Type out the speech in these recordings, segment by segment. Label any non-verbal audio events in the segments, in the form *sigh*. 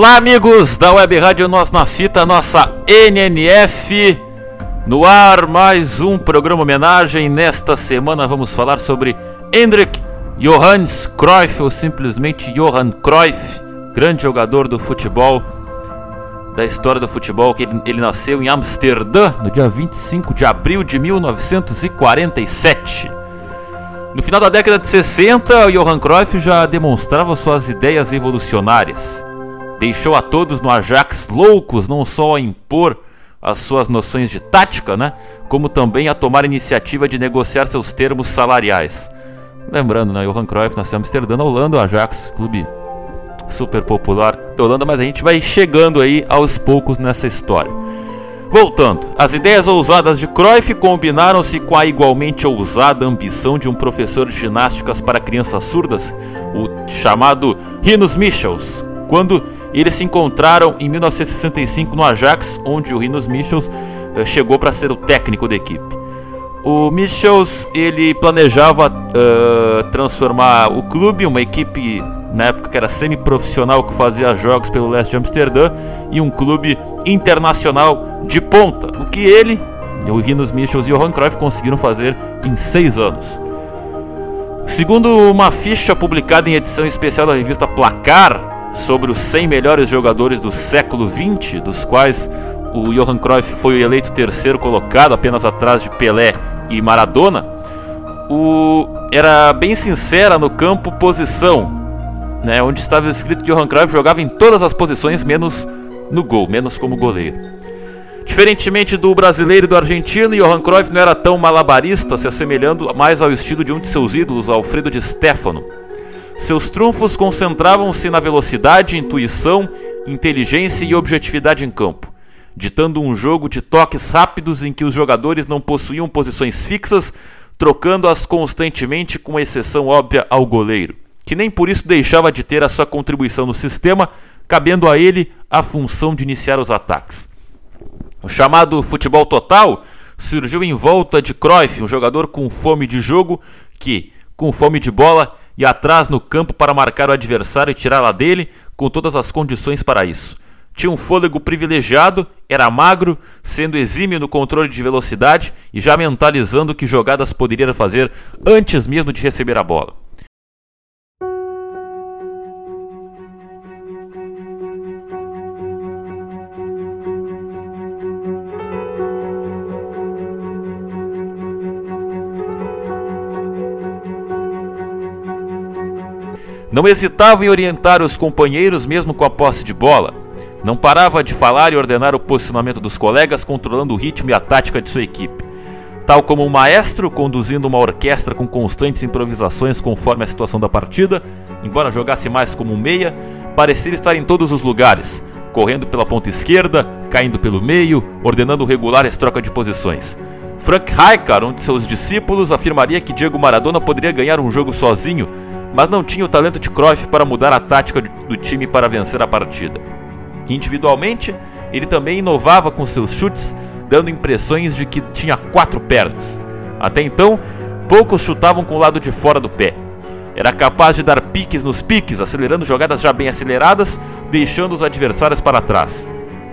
Olá, amigos da Web Rádio Nós na Fita, nossa NNF. No ar, mais um programa homenagem. Nesta semana vamos falar sobre Hendrik Johannes Cruyff, ou simplesmente Johan Cruyff, grande jogador do futebol, da história do futebol, que ele, ele nasceu em Amsterdã no dia 25 de abril de 1947. No final da década de 60, Johan Cruyff já demonstrava suas ideias revolucionárias deixou a todos no Ajax loucos não só a impor as suas noções de tática, né, como também a tomar iniciativa de negociar seus termos salariais. Lembrando, né, Johan Cruyff nasceu em Amsterdã, na Holanda, o Ajax, clube super popular da Holanda, mas a gente vai chegando aí aos poucos nessa história. Voltando, as ideias ousadas de Cruyff combinaram-se com a igualmente ousada ambição de um professor de ginásticas para crianças surdas, o chamado Rinus Michels, quando eles se encontraram em 1965 no Ajax, onde o Rinos Michels uh, chegou para ser o técnico da equipe. O Michels ele planejava uh, transformar o clube, uma equipe na época que era semi-profissional que fazia jogos pelo leste de Amsterdã, em um clube internacional de ponta, o que ele, o Rinos Michels e o Johan Cruyff conseguiram fazer em seis anos. Segundo uma ficha publicada em edição especial da revista Placar, sobre os 100 melhores jogadores do século XX, dos quais o Johan Cruyff foi eleito terceiro colocado, apenas atrás de Pelé e Maradona, o... era bem sincera no campo posição, né, onde estava escrito que Johan Cruyff jogava em todas as posições, menos no gol, menos como goleiro. Diferentemente do brasileiro e do argentino, Johan Cruyff não era tão malabarista, se assemelhando mais ao estilo de um de seus ídolos, Alfredo de Stefano seus trunfos concentravam-se na velocidade, intuição, inteligência e objetividade em campo, ditando um jogo de toques rápidos em que os jogadores não possuíam posições fixas, trocando-as constantemente, com exceção óbvia ao goleiro, que nem por isso deixava de ter a sua contribuição no sistema, cabendo a ele a função de iniciar os ataques. O chamado futebol total surgiu em volta de Cruyff, um jogador com fome de jogo que, com fome de bola, e atrás no campo para marcar o adversário e tirá-la dele, com todas as condições para isso. Tinha um fôlego privilegiado, era magro, sendo exímio no controle de velocidade e já mentalizando que jogadas poderia fazer antes mesmo de receber a bola. Não hesitava em orientar os companheiros mesmo com a posse de bola. Não parava de falar e ordenar o posicionamento dos colegas, controlando o ritmo e a tática de sua equipe. Tal como um maestro conduzindo uma orquestra com constantes improvisações conforme a situação da partida, embora jogasse mais como um meia, parecia estar em todos os lugares, correndo pela ponta esquerda, caindo pelo meio, ordenando regulares troca de posições. Frank Rijkaard, um de seus discípulos, afirmaria que Diego Maradona poderia ganhar um jogo sozinho, mas não tinha o talento de Cruyff para mudar a tática do time para vencer a partida. Individualmente, ele também inovava com seus chutes, dando impressões de que tinha quatro pernas. Até então, poucos chutavam com o lado de fora do pé. Era capaz de dar piques nos piques, acelerando jogadas já bem aceleradas, deixando os adversários para trás.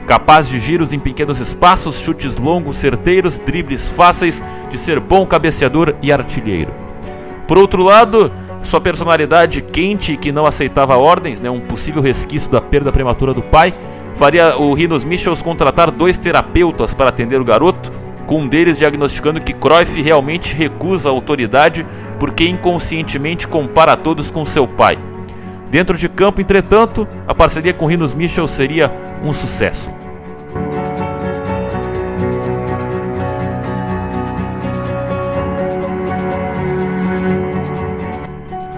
Capaz de giros em pequenos espaços, chutes longos, certeiros, dribles fáceis, de ser bom cabeceador e artilheiro. Por outro lado, sua personalidade quente que não aceitava ordens, né, um possível resquício da perda prematura do pai, faria o Rinos Michels contratar dois terapeutas para atender o garoto, com um deles diagnosticando que Cruyff realmente recusa a autoridade porque inconscientemente compara a todos com seu pai. Dentro de campo, entretanto, a parceria com Rinos Michels seria um sucesso.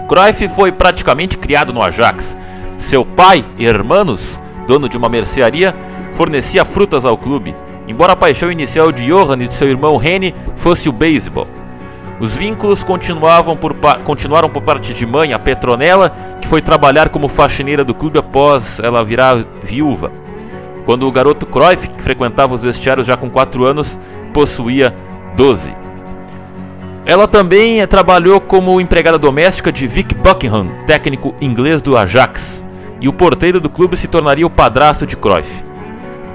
Cruyff foi praticamente criado no Ajax. Seu pai, Hermanos, dono de uma mercearia, fornecia frutas ao clube, embora a paixão inicial de Johann e de seu irmão Rene fosse o beisebol. Os vínculos continuavam por, continuaram por parte de mãe, a Petronella, que foi trabalhar como faxineira do clube após ela virar viúva. Quando o garoto Cruyff, que frequentava os vestiários já com 4 anos, possuía 12. Ela também trabalhou como empregada doméstica de Vic Buckingham, técnico inglês do Ajax, e o porteiro do clube se tornaria o padrasto de Cruyff.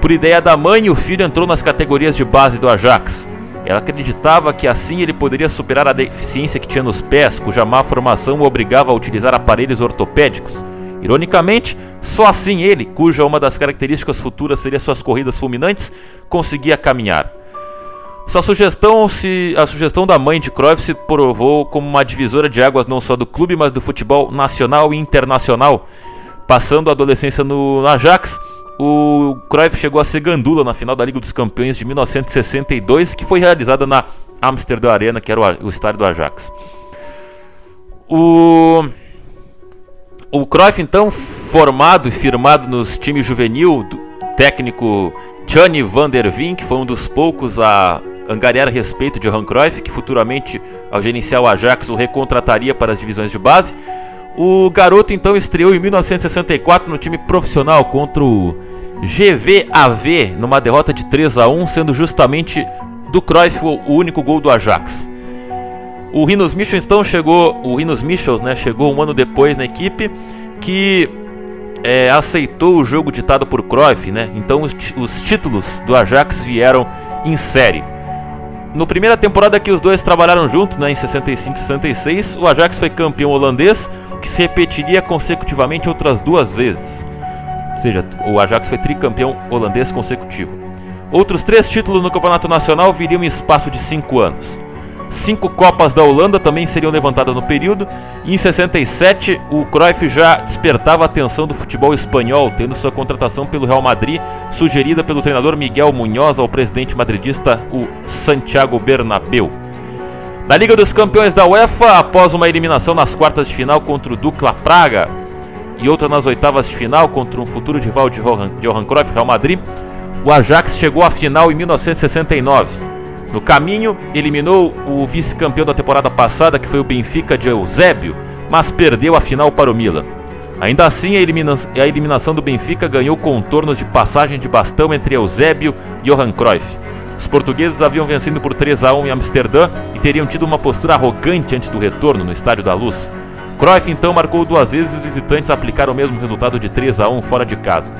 Por ideia da mãe, o filho entrou nas categorias de base do Ajax. Ela acreditava que assim ele poderia superar a deficiência que tinha nos pés, cuja má formação o obrigava a utilizar aparelhos ortopédicos. Ironicamente, só assim ele, cuja uma das características futuras seria suas corridas fulminantes, conseguia caminhar. Sua sugestão, se, a sugestão da mãe de Cruyff se provou como uma divisora de águas não só do clube, mas do futebol nacional e internacional. Passando a adolescência no Ajax, o Cruyff chegou a ser gandula na final da Liga dos Campeões de 1962, que foi realizada na Amsterdã Arena, que era o, o estádio do Ajax. O, o Cruyff, então, formado e firmado nos times juvenil, do técnico Johnny van der Vink, foi um dos poucos a angariar respeito de Johan Cruyff, que futuramente, ao gerenciar o Ajax, o recontrataria para as divisões de base. O garoto então estreou em 1964 no time profissional contra o GVAV numa derrota de 3 a 1, sendo justamente do Cruyff o único gol do Ajax. O Rinos Michels então chegou, o Rinos Michels, né, chegou um ano depois na equipe que é, aceitou o jogo ditado por Cruyff, né? Então os, os títulos do Ajax vieram em série. No primeira temporada que os dois trabalharam juntos, né, em 65 e 66, o Ajax foi campeão holandês, que se repetiria consecutivamente outras duas vezes. Ou seja, o Ajax foi tricampeão holandês consecutivo. Outros três títulos no Campeonato Nacional viriam em espaço de cinco anos. Cinco Copas da Holanda também seriam levantadas no período, e em 67 o Cruyff já despertava a atenção do futebol espanhol, tendo sua contratação pelo Real Madrid sugerida pelo treinador Miguel Munhoz ao presidente madridista o Santiago Bernabéu. Na Liga dos Campeões da UEFA, após uma eliminação nas quartas de final contra o Dukla Praga e outra nas oitavas de final contra um futuro rival de Johan, Johan Cruyff, Real Madrid, o Ajax chegou à final em 1969. No caminho, eliminou o vice-campeão da temporada passada, que foi o Benfica de Eusébio, mas perdeu a final para o Milan. Ainda assim, a, elimina a eliminação do Benfica ganhou contornos de passagem de bastão entre Eusébio e Johan Cruyff. Os portugueses haviam vencido por 3 a 1 em Amsterdã e teriam tido uma postura arrogante antes do retorno no Estádio da Luz. Cruyff então marcou duas vezes e os visitantes aplicaram o mesmo resultado de 3 a 1 fora de casa.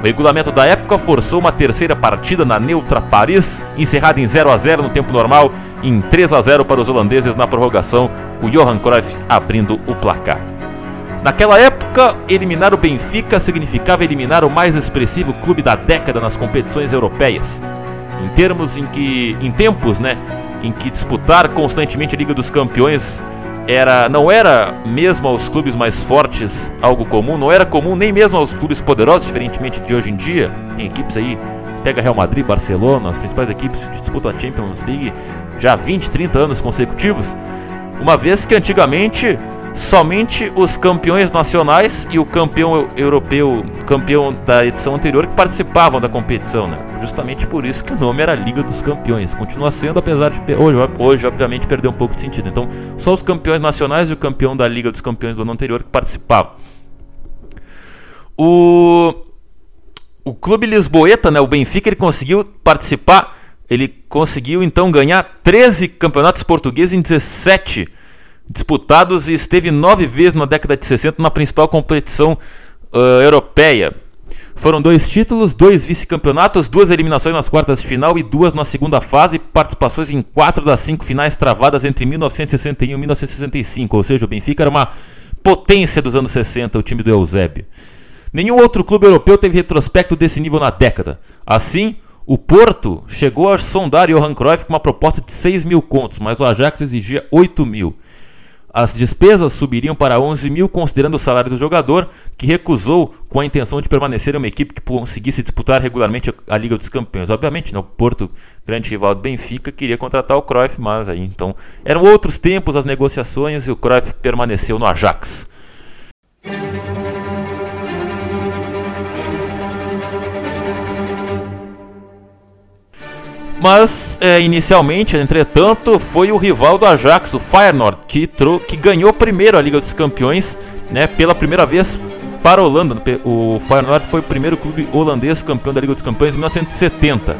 O regulamento da época forçou uma terceira partida na neutra Paris, encerrada em 0 a 0 no tempo normal, em 3 a 0 para os holandeses na prorrogação, o Johan Cruyff abrindo o placar. Naquela época, eliminar o Benfica significava eliminar o mais expressivo clube da década nas competições europeias. Em termos em que, em tempos, né, em que disputar constantemente a Liga dos Campeões era não era mesmo aos clubes mais fortes algo comum, não era comum nem mesmo aos clubes poderosos, diferentemente de hoje em dia. Tem equipes aí, pega Real Madrid, Barcelona, as principais equipes que disputam a Champions League já há 20, 30 anos consecutivos. Uma vez que antigamente somente os campeões nacionais e o campeão europeu, campeão da edição anterior, que participavam da competição, né? Justamente por isso que o nome era Liga dos Campeões. Continua sendo, apesar de hoje, hoje obviamente, perder um pouco de sentido. Então, só os campeões nacionais e o campeão da Liga dos Campeões do ano anterior que participavam. O, o clube lisboeta, né, o Benfica, ele conseguiu participar, ele conseguiu então ganhar 13 campeonatos portugueses em 17 disputados e esteve nove vezes na década de 60 na principal competição uh, europeia. Foram dois títulos, dois vice-campeonatos, duas eliminações nas quartas de final e duas na segunda fase, participações em quatro das cinco finais travadas entre 1961 e 1965, ou seja, o Benfica era uma potência dos anos 60, o time do Eusébio. Nenhum outro clube europeu teve retrospecto desse nível na década. Assim, o Porto chegou a sondar Johan Cruyff com uma proposta de 6 mil contos, mas o Ajax exigia 8 mil. As despesas subiriam para 11 mil, considerando o salário do jogador, que recusou com a intenção de permanecer em uma equipe que conseguisse disputar regularmente a Liga dos Campeões. Obviamente, né, o Porto, grande rival do Benfica, queria contratar o Cruyff, mas aí então eram outros tempos as negociações e o Cruyff permaneceu no Ajax. Mas é, inicialmente, entretanto, foi o rival do Ajax, o Feyenoord, que, que ganhou primeiro a Liga dos Campeões, né, pela primeira vez para a Holanda. O Feyenoord foi o primeiro clube holandês campeão da Liga dos Campeões em 1970.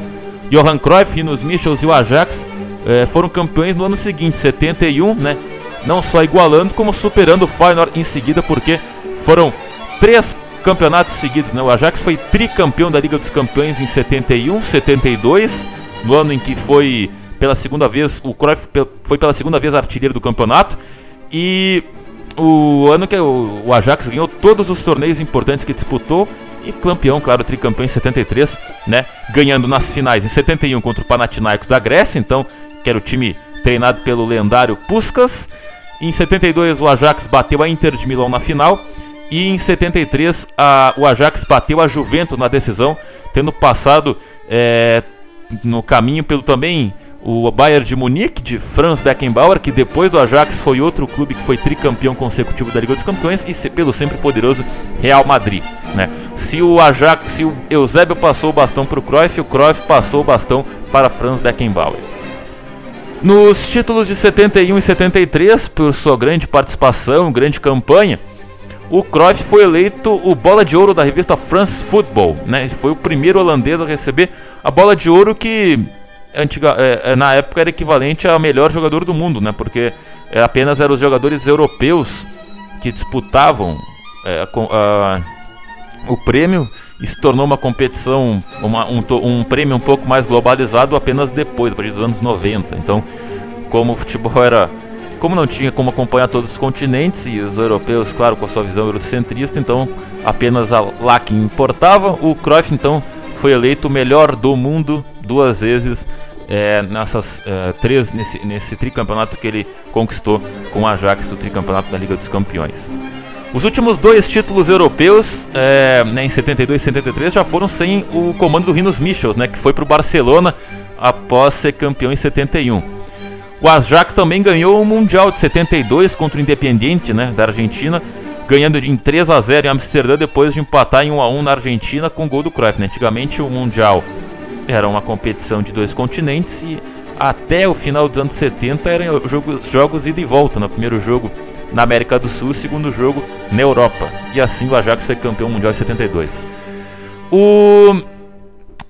Johan Cruyff, Rinus Michels e o Ajax é, foram campeões no ano seguinte, 71, né? Não só igualando, como superando o Feyenoord em seguida, porque foram três campeonatos seguidos, né? O Ajax foi tricampeão da Liga dos Campeões em 71, 72, no ano em que foi pela segunda vez, o Cruyff foi pela segunda vez artilheiro do campeonato, e o ano que o Ajax ganhou todos os torneios importantes que disputou e campeão, claro, tricampeão em 73, né? Ganhando nas finais em 71 contra o Panathinaikos da Grécia, então, que era o time treinado pelo lendário Puskas. Em 72 o Ajax bateu a Inter de Milão na final e em 73 a, o Ajax bateu a Juventus na decisão, tendo passado é, no caminho pelo também o Bayern de Munique, de Franz Beckenbauer, que depois do Ajax foi outro clube que foi tricampeão consecutivo da Liga dos Campeões, e pelo sempre poderoso Real Madrid. Né? Se o Ajax, se o Eusébio passou o bastão para o Cruyff, o Cruyff passou o bastão para Franz Beckenbauer. Nos títulos de 71 e 73, por sua grande participação, grande campanha, o Cruyff foi eleito o bola de ouro da revista France Football, né? Foi o primeiro holandês a receber a bola de ouro que antiga, é, é, na época era equivalente ao melhor jogador do mundo, né? Porque é, apenas eram os jogadores europeus que disputavam é, a, o prêmio e se tornou uma competição, uma, um, um, prêmio um pouco mais globalizado apenas depois, a partir dos anos 90. Então, como o futebol era. Como não tinha como acompanhar todos os continentes e os europeus, claro, com a sua visão eurocentrista, então apenas lá que importava, o Cruyff então foi eleito o melhor do mundo duas vezes é, nessas é, três nesse, nesse tricampeonato que ele conquistou com o Ajax, o tricampeonato da Liga dos Campeões. Os últimos dois títulos europeus, é, né, em 72 e 73, já foram sem o comando do Rinos Michels, né, que foi para o Barcelona após ser campeão em 71. O Ajax também ganhou o Mundial de 72 contra o Independiente né, da Argentina, ganhando em 3 a 0 em Amsterdã depois de empatar em 1 a 1 na Argentina com gol do Cruyff. Né? Antigamente o Mundial era uma competição de dois continentes e até o final dos anos 70 eram jogos, jogos ida e volta. No primeiro jogo na América do Sul, segundo jogo na Europa. E assim o Ajax foi campeão mundial em 72. O,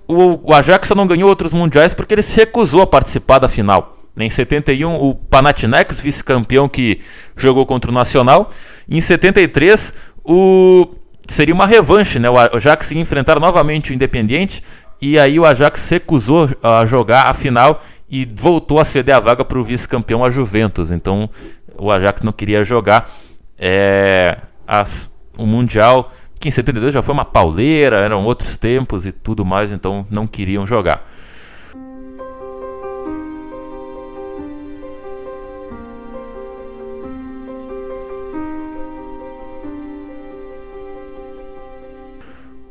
o, o Ajax não ganhou outros mundiais porque ele se recusou a participar da final. Em 71, o Panathinaikos, vice-campeão que jogou contra o Nacional. Em 73, o seria uma revanche, né? O Ajax ia enfrentar novamente o Independiente e aí o Ajax recusou a jogar a final e voltou a ceder a vaga para o vice-campeão a Juventus. Então o Ajax não queria jogar é, as, o Mundial, que em 72 já foi uma pauleira, eram outros tempos e tudo mais, então não queriam jogar.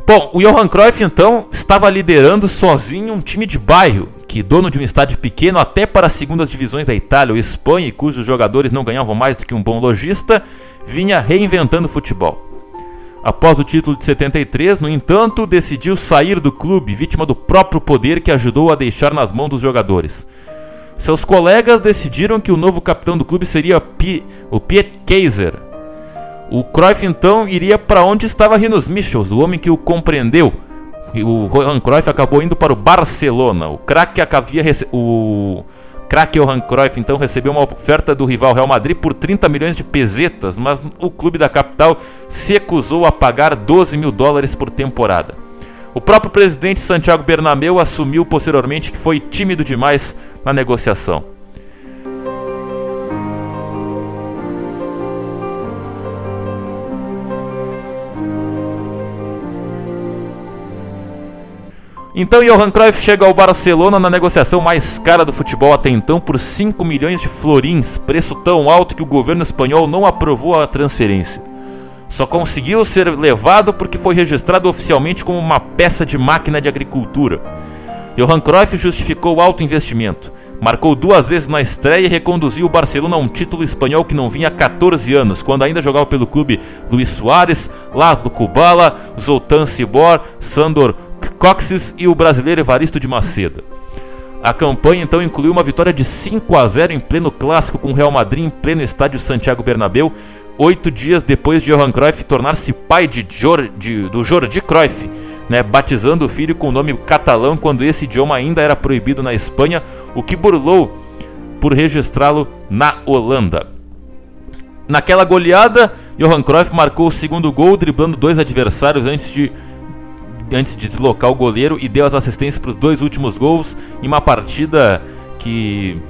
Bom, o Johan Cruyff então estava liderando sozinho um time de bairro, que dono de um estádio pequeno até para as segundas divisões da Itália ou Espanha, e cujos jogadores não ganhavam mais do que um bom lojista, vinha reinventando o futebol. Após o título de 73, no entanto, decidiu sair do clube, vítima do próprio poder que ajudou a deixar nas mãos dos jogadores. Seus colegas decidiram que o novo capitão do clube seria o Piet Kaiser, o Cruyff então iria para onde estava Rinos Michels, o homem que o compreendeu. O Johan Cruyff acabou indo para o Barcelona. O craque havia rece... o craque Johan Cruyff então recebeu uma oferta do rival Real Madrid por 30 milhões de pesetas, mas o clube da capital se recusou a pagar 12 mil dólares por temporada. O próprio presidente Santiago Bernabéu assumiu posteriormente que foi tímido demais na negociação. Então Johan Cruyff chega ao Barcelona na negociação mais cara do futebol até então por 5 milhões de florins, preço tão alto que o governo espanhol não aprovou a transferência. Só conseguiu ser levado porque foi registrado oficialmente como uma peça de máquina de agricultura. Johan Cruyff justificou o alto investimento. Marcou duas vezes na estreia e reconduziu o Barcelona a um título espanhol que não vinha há 14 anos, quando ainda jogava pelo clube Luís Soares, Laszlo Kubala, Zoltán Cibor, Sandor Coxes e o brasileiro Evaristo de Macedo. A campanha então incluiu uma vitória de 5 a 0 em pleno clássico com o Real Madrid em pleno estádio Santiago Bernabéu, oito dias depois de Johan Cruyff tornar-se pai de, Jor, de, do Jordi Cruyff, né, batizando o filho com o nome catalão quando esse idioma ainda era proibido na Espanha, o que burlou por registrá-lo na Holanda. Naquela goleada, Johan Cruyff marcou o segundo gol, driblando dois adversários antes de antes de deslocar o goleiro e deu as assistências para os dois últimos gols em uma partida que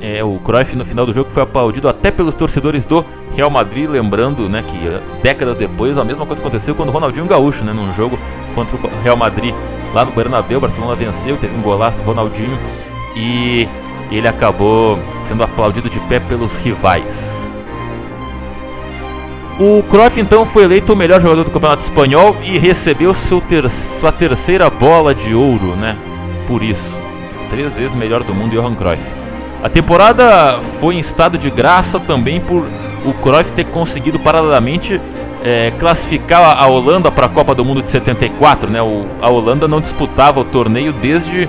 é, o Cruyff no final do jogo foi aplaudido até pelos torcedores do Real Madrid, lembrando né, que eh, décadas depois a mesma coisa aconteceu quando o Ronaldinho Gaúcho, né, num jogo contra o Real Madrid lá no Bernabéu, o Barcelona venceu, teve um golaço do Ronaldinho e ele acabou sendo aplaudido de pé pelos rivais. O Cruyff então foi eleito o melhor jogador do Campeonato Espanhol e recebeu ter sua terceira bola de ouro, né? Por isso, três vezes melhor do mundo, Johan Cruyff. A temporada foi em estado de graça também por o Cruyff ter conseguido paralelamente é, classificar a Holanda para a Copa do Mundo de 74, né? O, a Holanda não disputava o torneio desde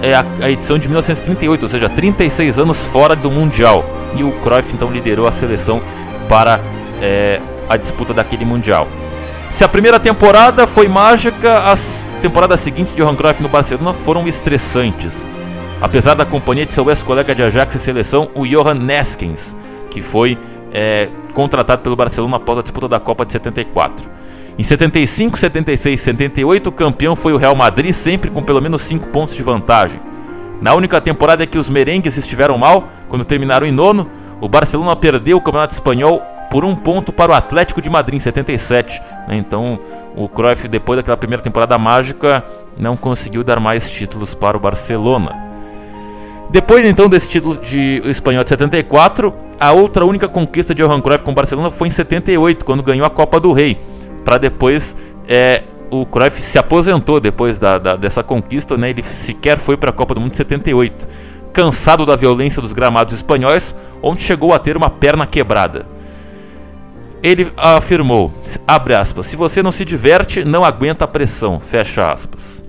é, a, a, edição de 1938, ou seja, 36 anos fora do Mundial. E o Cruyff então liderou a seleção para é, a disputa daquele Mundial. Se a primeira temporada foi mágica, as temporadas seguintes de Johan Cruyff no Barcelona foram estressantes. Apesar da companhia de seu ex-colega de Ajax e seleção, o Johan Neskens, que foi é, contratado pelo Barcelona após a disputa da Copa de 74. Em 75, 76 e 78, o campeão foi o Real Madrid, sempre com pelo menos 5 pontos de vantagem. Na única temporada em que os merengues estiveram mal, quando terminaram em nono, o Barcelona perdeu o Campeonato Espanhol por um ponto para o Atlético de Madrid em 77. Né? Então o Cruyff, depois daquela primeira temporada mágica, não conseguiu dar mais títulos para o Barcelona. Depois então desse título de espanhol de 74, a outra única conquista de Johan Cruyff com o Barcelona foi em 78, quando ganhou a Copa do Rei. Para depois é, o Cruyff se aposentou depois da, da, dessa conquista, né? ele sequer foi para a Copa do Mundo de 78. Cansado da violência dos gramados espanhóis, onde chegou a ter uma perna quebrada. Ele afirmou, abre aspas, se você não se diverte, não aguenta a pressão, fecha aspas.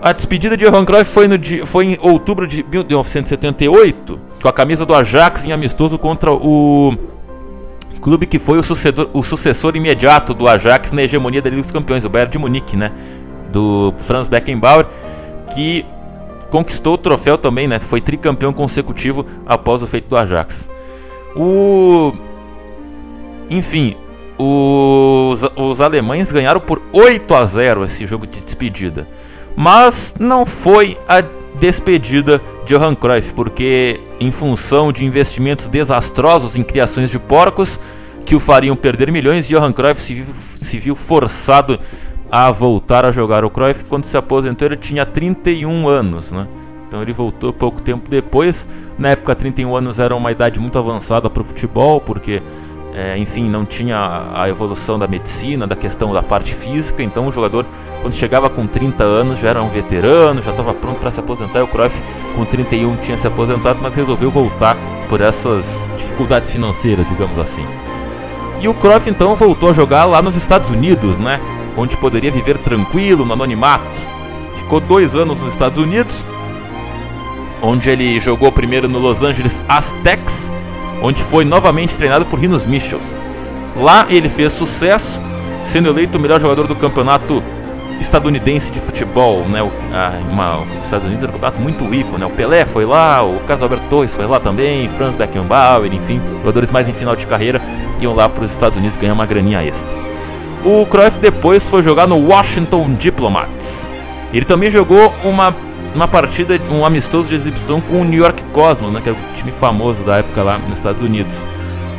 A despedida de Johan Cruyff foi, no, foi em outubro de 1978, com a camisa do Ajax em amistoso contra o clube que foi o sucessor, o sucessor imediato do Ajax na hegemonia da Liga dos Campeões, o Bayern de Munique, né? Do Franz Beckenbauer, que conquistou o troféu também, né? Foi tricampeão consecutivo após o feito do Ajax. O enfim, os, os alemães ganharam por 8 a 0 esse jogo de despedida. Mas não foi a despedida de Johan Cruyff, porque em função de investimentos desastrosos em criações de porcos que o fariam perder milhões, Johan Cruyff se viu, se viu forçado a voltar a jogar. O Cruyff, quando se aposentou, ele tinha 31 anos, né? Então ele voltou pouco tempo depois. Na época, 31 anos era uma idade muito avançada para o futebol, porque é, enfim, não tinha a evolução da medicina, da questão da parte física, então o jogador, quando chegava com 30 anos, já era um veterano, já estava pronto para se aposentar. E o Cruyff, com 31, tinha se aposentado, mas resolveu voltar por essas dificuldades financeiras, digamos assim. E o Cruyff então voltou a jogar lá nos Estados Unidos, né? Onde poderia viver tranquilo, no anonimato. Ficou dois anos nos Estados Unidos, onde ele jogou primeiro no Los Angeles Aztecs onde foi novamente treinado por Rinos Michels. Lá ele fez sucesso, sendo eleito o melhor jogador do campeonato estadunidense de futebol, né? O, a, uma, os Estados Unidos era um campeonato muito rico, né? O Pelé foi lá, o Carlos Alberto Torres foi lá também, Franz Beckenbauer, enfim, jogadores mais em final de carreira iam lá para os Estados Unidos ganhar uma graninha extra. O Cruyff depois foi jogar no Washington Diplomats. Ele também jogou uma uma partida, um amistoso de exibição com o New York Cosmos, né, que era o time famoso da época lá nos Estados Unidos.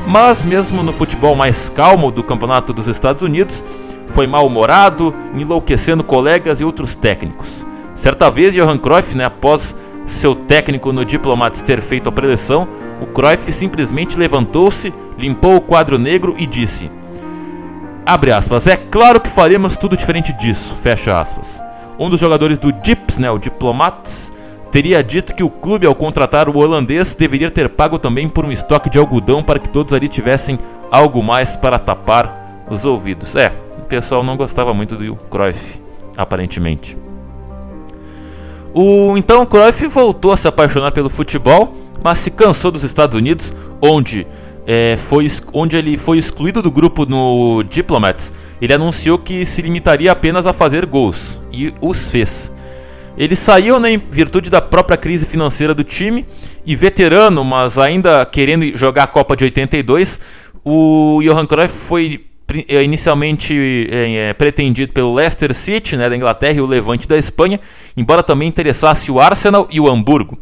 Mas mesmo no futebol mais calmo do campeonato dos Estados Unidos, foi mal-humorado, enlouquecendo colegas e outros técnicos. Certa vez, Johan Cruyff, né, após seu técnico no Diplomats ter feito a preleção, o Cruyff simplesmente levantou-se, limpou o quadro negro e disse: Abre aspas, é claro que faremos tudo diferente disso, fecha aspas. Um dos jogadores do DIPS, né, o Diplomats, teria dito que o clube, ao contratar o holandês, deveria ter pago também por um estoque de algodão para que todos ali tivessem algo mais para tapar os ouvidos. É, o pessoal não gostava muito do Cruyff, aparentemente. O então Cruyff voltou a se apaixonar pelo futebol, mas se cansou dos Estados Unidos, onde é, foi, onde ele foi excluído do grupo no Diplomats, ele anunciou que se limitaria apenas a fazer gols, e os fez. Ele saiu né, em virtude da própria crise financeira do time, e veterano, mas ainda querendo jogar a Copa de 82, o Johan Cruyff foi é, inicialmente é, é, pretendido pelo Leicester City né, da Inglaterra e o Levante da Espanha, embora também interessasse o Arsenal e o Hamburgo.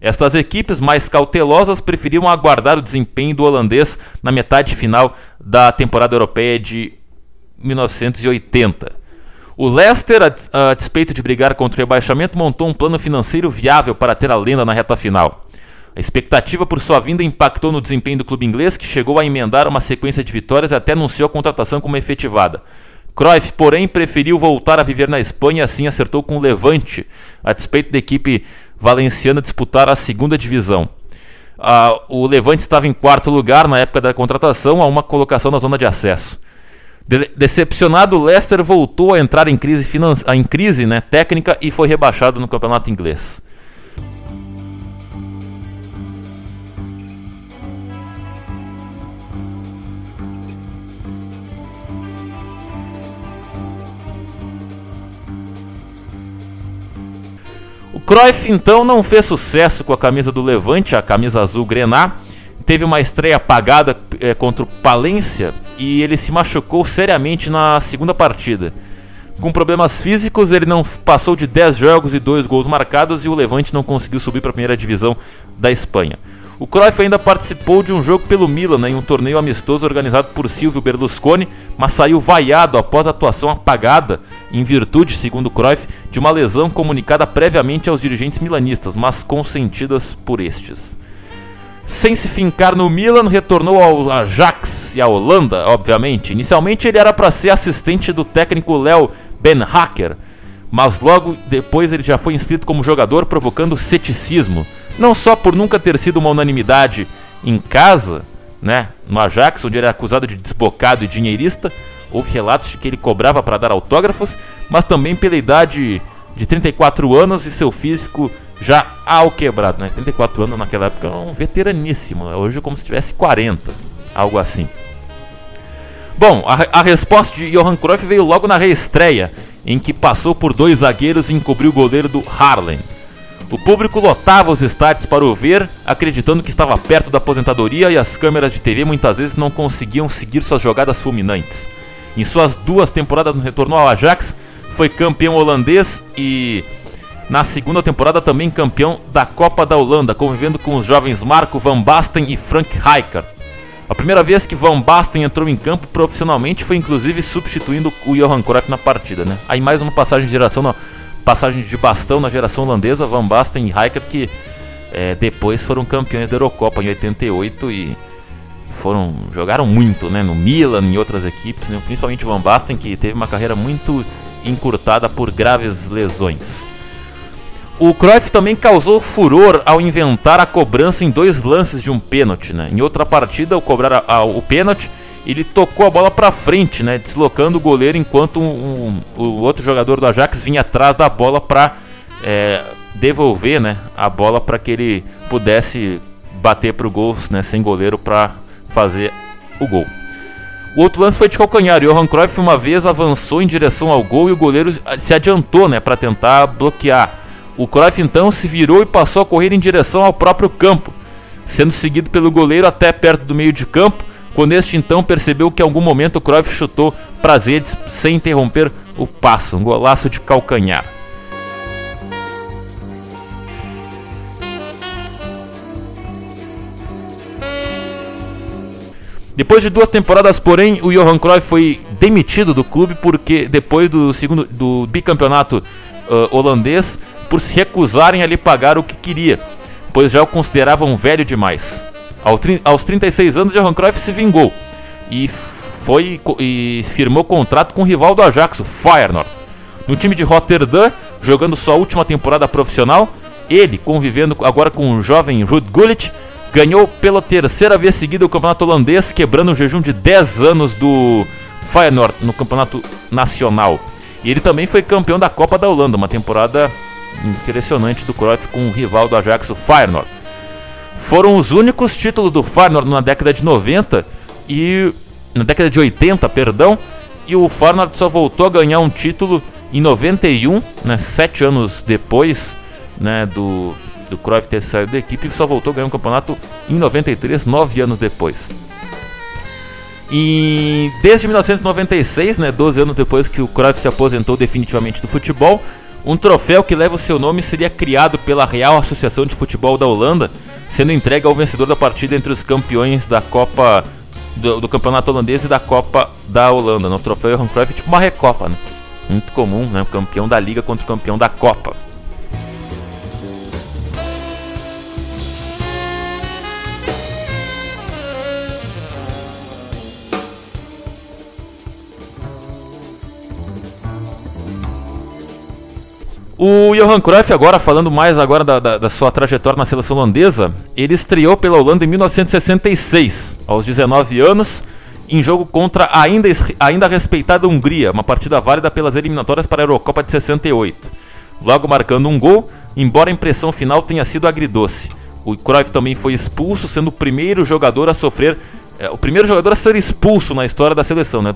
Estas equipes mais cautelosas preferiam aguardar o desempenho do holandês na metade final da temporada europeia de 1980. O Leicester, a, despeito de brigar contra o rebaixamento, montou um plano financeiro viável para ter a lenda na reta final. A expectativa por sua vinda impactou no desempenho do clube inglês, que chegou a emendar uma sequência de vitórias e até anunciou a contratação como efetivada. Cruyff, porém, preferiu voltar a viver na Espanha e assim acertou com o Levante, a despeito da equipe valenciana disputar a segunda divisão. Ah, o Levante estava em quarto lugar na época da contratação, a uma colocação na zona de acesso. De decepcionado, o Leicester voltou a entrar em crise, em crise né, técnica e foi rebaixado no campeonato inglês. Cruyff então não fez sucesso com a camisa do Levante, a camisa azul Grená. Teve uma estreia apagada é, contra o Palência e ele se machucou seriamente na segunda partida. Com problemas físicos, ele não passou de 10 jogos e 2 gols marcados e o Levante não conseguiu subir para a primeira divisão da Espanha. O Cruyff ainda participou de um jogo pelo Milan né, em um torneio amistoso organizado por Silvio Berlusconi, mas saiu vaiado após a atuação apagada em virtude, segundo Cruyff, de uma lesão comunicada previamente aos dirigentes milanistas, mas consentidas por estes. Sem se fincar no Milan, retornou ao Ajax e à Holanda, obviamente. Inicialmente ele era para ser assistente do técnico Léo Ben Hacker, mas logo depois ele já foi inscrito como jogador, provocando ceticismo não só por nunca ter sido uma unanimidade em casa, né, no Ajax, onde ele era acusado de desbocado e dinheirista, houve relatos de que ele cobrava para dar autógrafos, mas também pela idade de 34 anos e seu físico já ao quebrado, né? 34 anos naquela época é um veteraníssimo, né? hoje é como se tivesse 40, algo assim. Bom, a, a resposta de Johan Cruyff veio logo na reestreia, em que passou por dois zagueiros e encobriu o goleiro do Harlem. O público lotava os estádios para o ver, acreditando que estava perto da aposentadoria e as câmeras de TV muitas vezes não conseguiam seguir suas jogadas fulminantes. Em suas duas temporadas no retorno ao Ajax, foi campeão holandês e na segunda temporada também campeão da Copa da Holanda, convivendo com os jovens Marco Van Basten e Frank Rijkaard. A primeira vez que Van Basten entrou em campo profissionalmente foi inclusive substituindo o Johan Cruyff na partida, né? Aí mais uma passagem de geração não passagem de bastão na geração holandesa, Van Basten e Rijkaard, que é, depois foram campeões da Eurocopa em 88 e foram jogaram muito, né, no Milan e outras equipes, né, principalmente Van Basten que teve uma carreira muito encurtada por graves lesões. O Cruyff também causou furor ao inventar a cobrança em dois lances de um pênalti. Né? Em outra partida, ao cobrar a, a, o pênalti, ele tocou a bola para frente, né, deslocando o goleiro enquanto um, um, o outro jogador do Ajax vinha atrás da bola para é, devolver, né, a bola para que ele pudesse bater para o gol, né, sem goleiro para fazer o gol. O outro lance foi de calcanhar. Johan Cruyff uma vez avançou em direção ao gol e o goleiro se adiantou, né, para tentar bloquear. O Cruyff então se virou e passou a correr em direção ao próprio campo, sendo seguido pelo goleiro até perto do meio de campo quando este então percebeu que em algum momento o Cruyff chutou prazeres sem interromper o passo, um golaço de calcanhar. Depois de duas temporadas, porém, o Johan Cruyff foi demitido do clube porque depois do segundo do bicampeonato uh, holandês, por se recusarem a lhe pagar o que queria, pois já o consideravam velho demais. Aos 36 anos, Johan Cruyff se vingou e foi e firmou contrato com o rival do Ajax, o Feyenoord. No time de Rotterdam, jogando sua última temporada profissional, ele, convivendo agora com o jovem Ruud Gullit, ganhou pela terceira vez seguida o campeonato holandês, quebrando o jejum de 10 anos do Feyenoord no campeonato nacional. E ele também foi campeão da Copa da Holanda, uma temporada impressionante do Cruyff com o rival do Ajax, o Feyenoord. Foram os únicos títulos do Feyenoord na década de 90 e na década de 80, perdão, e o Feyenoord só voltou a ganhar um título em 91, né, sete anos depois né, do, do Cruyff ter saído da equipe, e só voltou a ganhar um campeonato em 93, nove anos depois. E desde 1996, né, 12 anos depois que o Cruyff se aposentou definitivamente do futebol, um troféu que leva o seu nome seria criado pela Real Associação de Futebol da Holanda, sendo entregue ao vencedor da partida entre os campeões da Copa do, do campeonato holandês e da Copa da Holanda. No troféu Johan Cruyff, tipo uma recopa, né? Muito comum, né? O campeão da liga contra o campeão da Copa. O Johan Cruyff, agora falando mais agora da, da, da, sua trajetória na seleção holandesa, ele estreou pela Holanda em 1966, aos 19 anos, em jogo contra a ainda, ainda respeitada Hungria, uma partida válida pelas eliminatórias para a Eurocopa de 68. Logo marcando um gol, embora a impressão final tenha sido agridoce. O Cruyff também foi expulso, sendo o primeiro jogador a sofrer é, o primeiro jogador a ser expulso na história da seleção, né?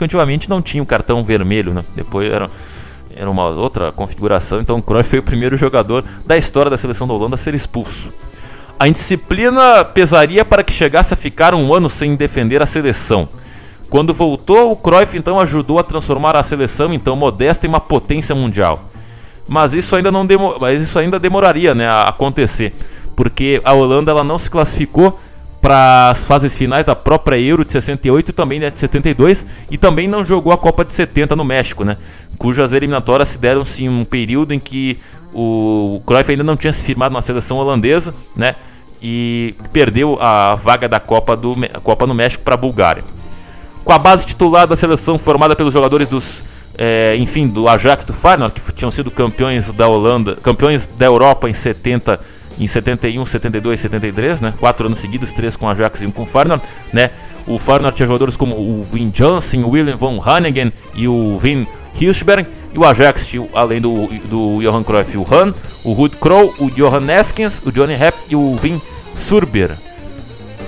Antigamente não tinha o cartão vermelho, né? Depois era era uma outra configuração, então o Cruyff foi o primeiro jogador da história da seleção da Holanda a ser expulso. A indisciplina pesaria para que chegasse a ficar um ano sem defender a seleção. Quando voltou, o Cruyff então ajudou a transformar a seleção então modesta em uma potência mundial. Mas isso ainda não demo... mas isso ainda demoraria, né, a acontecer, porque a Holanda ela não se classificou para as fases finais da própria Euro de 68 e também né, de 72 e também não jogou a Copa de 70 no México, né? cujas eliminatórias se deram sim um período em que o Cruyff ainda não tinha se firmado na seleção holandesa, né? E perdeu a vaga da Copa, do, Copa no México para a Bulgária. Com a base titular da seleção formada pelos jogadores dos, é, enfim, do Ajax do Feyenoord, que tinham sido campeões da Holanda, campeões da Europa em 70 em 71, 72 e 73, né? Quatro anos seguidos, três com Ajax e um com Feyenoord, né? O Feyenoord tinha jogadores como o Wim Johnson, o William von Hannigan e o Wim Hilsberg e o Ajax tinha, além do, do Johan Cruyff, o Han, o Ruud Kroll, o Johan Neskens, o Johnny Hepp e o Vin Surber,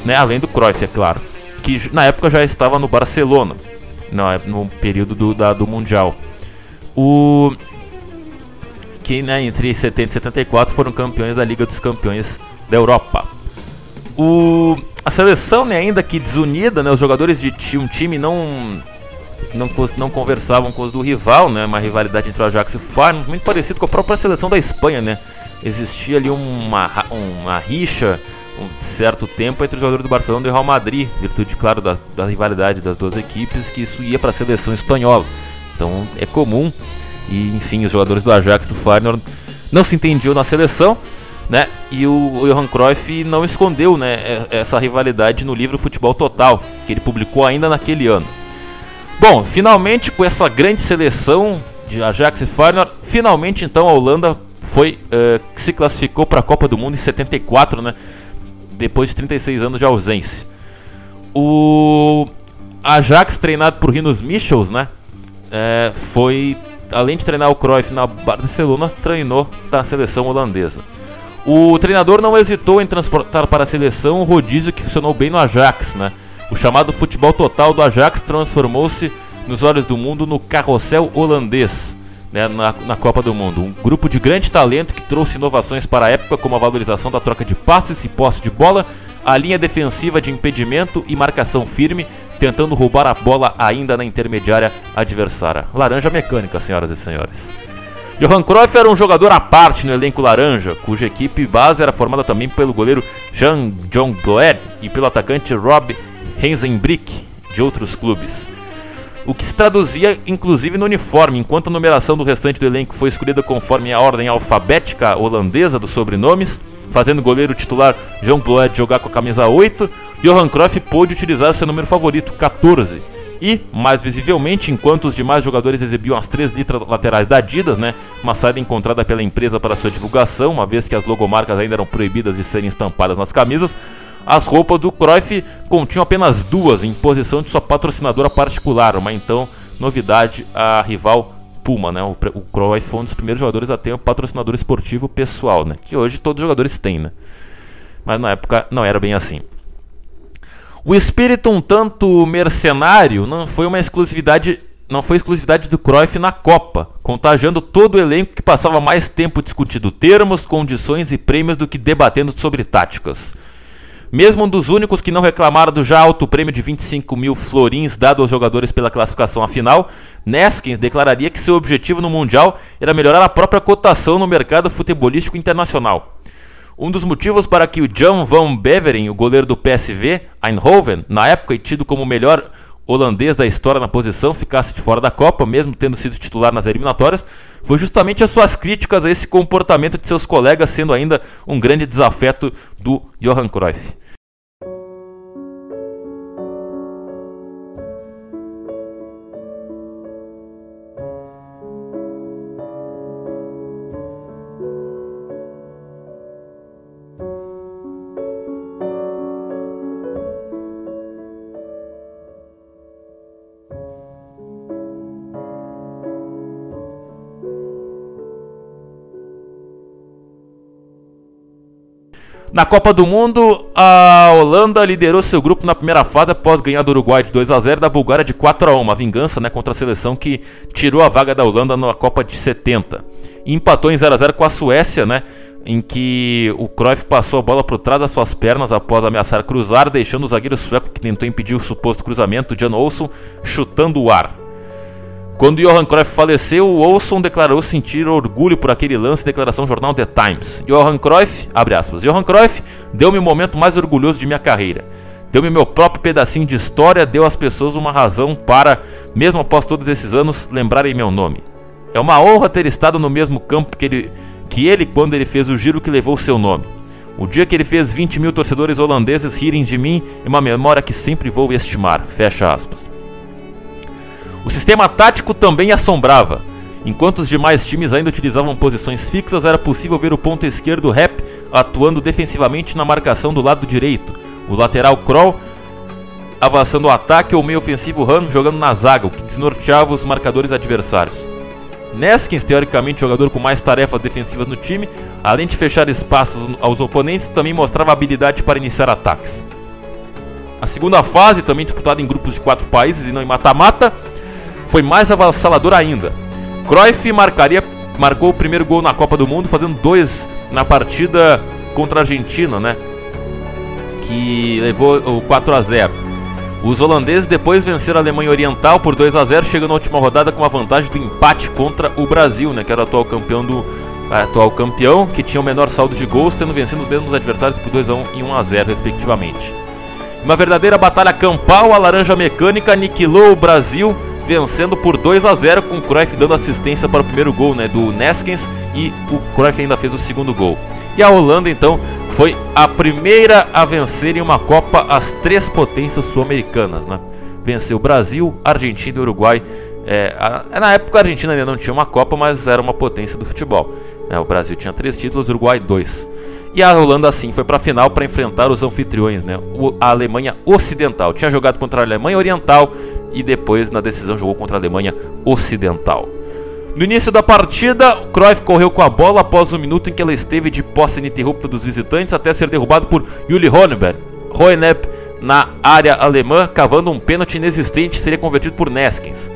né? além do Cruyff, é claro, que na época já estava no Barcelona, no período do, da, do Mundial. O que né, entre 70 e 74 foram campeões da Liga dos Campeões da Europa. O, a seleção, né, ainda que desunida, né, os jogadores de um time não não, não conversavam com os do rival, né? Uma rivalidade entre o Ajax e o Feyenoord, muito parecido com a própria seleção da Espanha, né? Existia ali uma, uma rixa um certo tempo entre os jogadores do Barcelona e do Real Madrid, virtude, claro, da, da rivalidade das duas equipes, que isso ia para a seleção espanhola. Então é comum, e enfim, os jogadores do Ajax do Feyenoord não se entendiam na seleção, né? E o, Johan Cruyff não escondeu, né, essa rivalidade no livro Futebol Total, que ele publicou ainda naquele ano. Bom, finalmente com essa grande seleção de Ajax e Feyenoord, finalmente então a Holanda foi uh, se classificou para a Copa do Mundo em 74, né? Depois de 36 anos de ausência. O Ajax treinado por Rinos Michels, né? É, foi além de treinar o Cruyff na Barcelona, treinou da seleção holandesa. O treinador não hesitou em transportar para a seleção o rodízio que funcionou bem no Ajax, né? O chamado futebol total do Ajax transformou-se nos olhos do mundo no carrossel holandês né, na, na, Copa do Mundo. Um grupo de grande talento que trouxe inovações para a época, como a valorização da troca de passes e posse de bola, a linha defensiva de impedimento e marcação firme, tentando roubar a bola ainda na intermediária adversária. Laranja mecânica, senhoras e senhores. Johan Cruyff era um jogador à parte no elenco laranja, cuja equipe base era formada também pelo goleiro Jean John Bloed e pelo atacante Rob Hensenbrick, de outros clubes. O que se traduzia inclusive no uniforme, enquanto a numeração do restante do elenco foi escolhida conforme a ordem alfabética holandesa dos sobrenomes, fazendo o goleiro titular João Bloed jogar com a camisa 8, Johan Cruyff pôde utilizar seu número favorito, 14, E, mais visivelmente, enquanto os demais jogadores exibiam as três letras laterais da Adidas, né, uma saída encontrada pela empresa para sua divulgação, uma vez que as logomarcas ainda eram proibidas de serem estampadas nas camisas, as roupas do Cruyff continham apenas duas em posição de sua patrocinadora particular, uma então novidade a rival Puma, né? O, o Cruyff foi um dos primeiros jogadores a ter um patrocinador esportivo pessoal, né? Que hoje todos os jogadores têm, né? Mas na época não era bem assim. O espírito um tanto mercenário não foi uma exclusividade não foi exclusividade do Cruyff na Copa, contagiando todo o elenco que passava mais tempo discutindo termos, condições e prêmios do que debatendo sobre táticas. Mesmo um dos únicos que não reclamaram do já alto prêmio de 25 mil florins dado aos jogadores pela classificação à final, Neskins declararia que seu objetivo no Mundial era melhorar a própria cotação no mercado futebolístico internacional. Um dos motivos para que o Jan van Beveren, o goleiro do PSV, Eindhoven, na época tido como o melhor holandês da história na posição, ficasse de fora da Copa, mesmo tendo sido titular nas eliminatórias, foi justamente as suas críticas a esse comportamento de seus colegas, sendo ainda um grande desafeto do Johan Cruyff. Na Copa do Mundo, a Holanda liderou seu grupo na primeira fase após ganhar do Uruguai de 2 a 0 e da Bulgária de 4 a 1, uma vingança né, contra a seleção que tirou a vaga da Holanda na Copa de 70. E empatou em 0 a 0 com a Suécia, né, em que o Cruyff passou a bola por trás das suas pernas após ameaçar cruzar, deixando o zagueiro sueco que tentou impedir o suposto cruzamento, Jan Olsson, chutando o ar. Quando Johan Cruyff faleceu, Olson declarou sentir orgulho por aquele lance declaração ao jornal The Times. Johan Cruyff, abre aspas, Johan Cruyff deu-me o momento mais orgulhoso de minha carreira. Deu-me meu próprio pedacinho de história, deu às pessoas uma razão para, mesmo após todos esses anos, lembrarem meu nome. É uma honra ter estado no mesmo campo que ele, que ele quando ele fez o giro que levou seu nome. O dia que ele fez 20 mil torcedores holandeses rirem de mim é uma memória que sempre vou estimar. Fecha aspas. O sistema tático também assombrava. Enquanto os demais times ainda utilizavam posições fixas, era possível ver o ponto esquerdo Rap atuando defensivamente na marcação do lado direito, o lateral Kroll avançando o ataque ou o meio ofensivo Han jogando na zaga, o que desnorteava os marcadores adversários. Neskins, teoricamente jogador com mais tarefas defensivas no time, além de fechar espaços aos oponentes, também mostrava habilidade para iniciar ataques. A segunda fase, também disputada em grupos de quatro países e não em mata-mata, foi mais avassalador ainda. Cruyff marcaria, marcou o primeiro gol na Copa do Mundo, fazendo dois na partida contra a Argentina, né? Que levou o 4 a 0. Os holandeses depois venceram a Alemanha Oriental por 2 a 0, chegando na última rodada com a vantagem do empate contra o Brasil, né? Que era o atual campeão do atual campeão, que tinha o menor saldo de gols, tendo vencido os mesmos adversários por 2 a 1 e 1 a 0 respectivamente. Uma verdadeira batalha campal, a laranja mecânica aniquilou o Brasil vencendo por 2 a 0 com o Cruyff dando assistência para o primeiro gol né, do Neskens e o Cruyff ainda fez o segundo gol. E a Holanda então foi a primeira a vencer em uma Copa as três potências sul-americanas. Né? Venceu Brasil, Argentina e Uruguai. É, a, na época a Argentina ainda não tinha uma Copa, mas era uma potência do futebol. Né? O Brasil tinha três títulos, o Uruguai dois. E a Holanda assim foi para a final para enfrentar os anfitriões, né? O, a Alemanha Ocidental. Tinha jogado contra a Alemanha Oriental e depois na decisão jogou contra a Alemanha Ocidental. No início da partida, Cruyff correu com a bola após um minuto em que ela esteve de posse ininterrupta dos visitantes até ser derrubado por Juli Honeberg. Hoheneb na área alemã, cavando um pênalti inexistente, seria convertido por Neskins.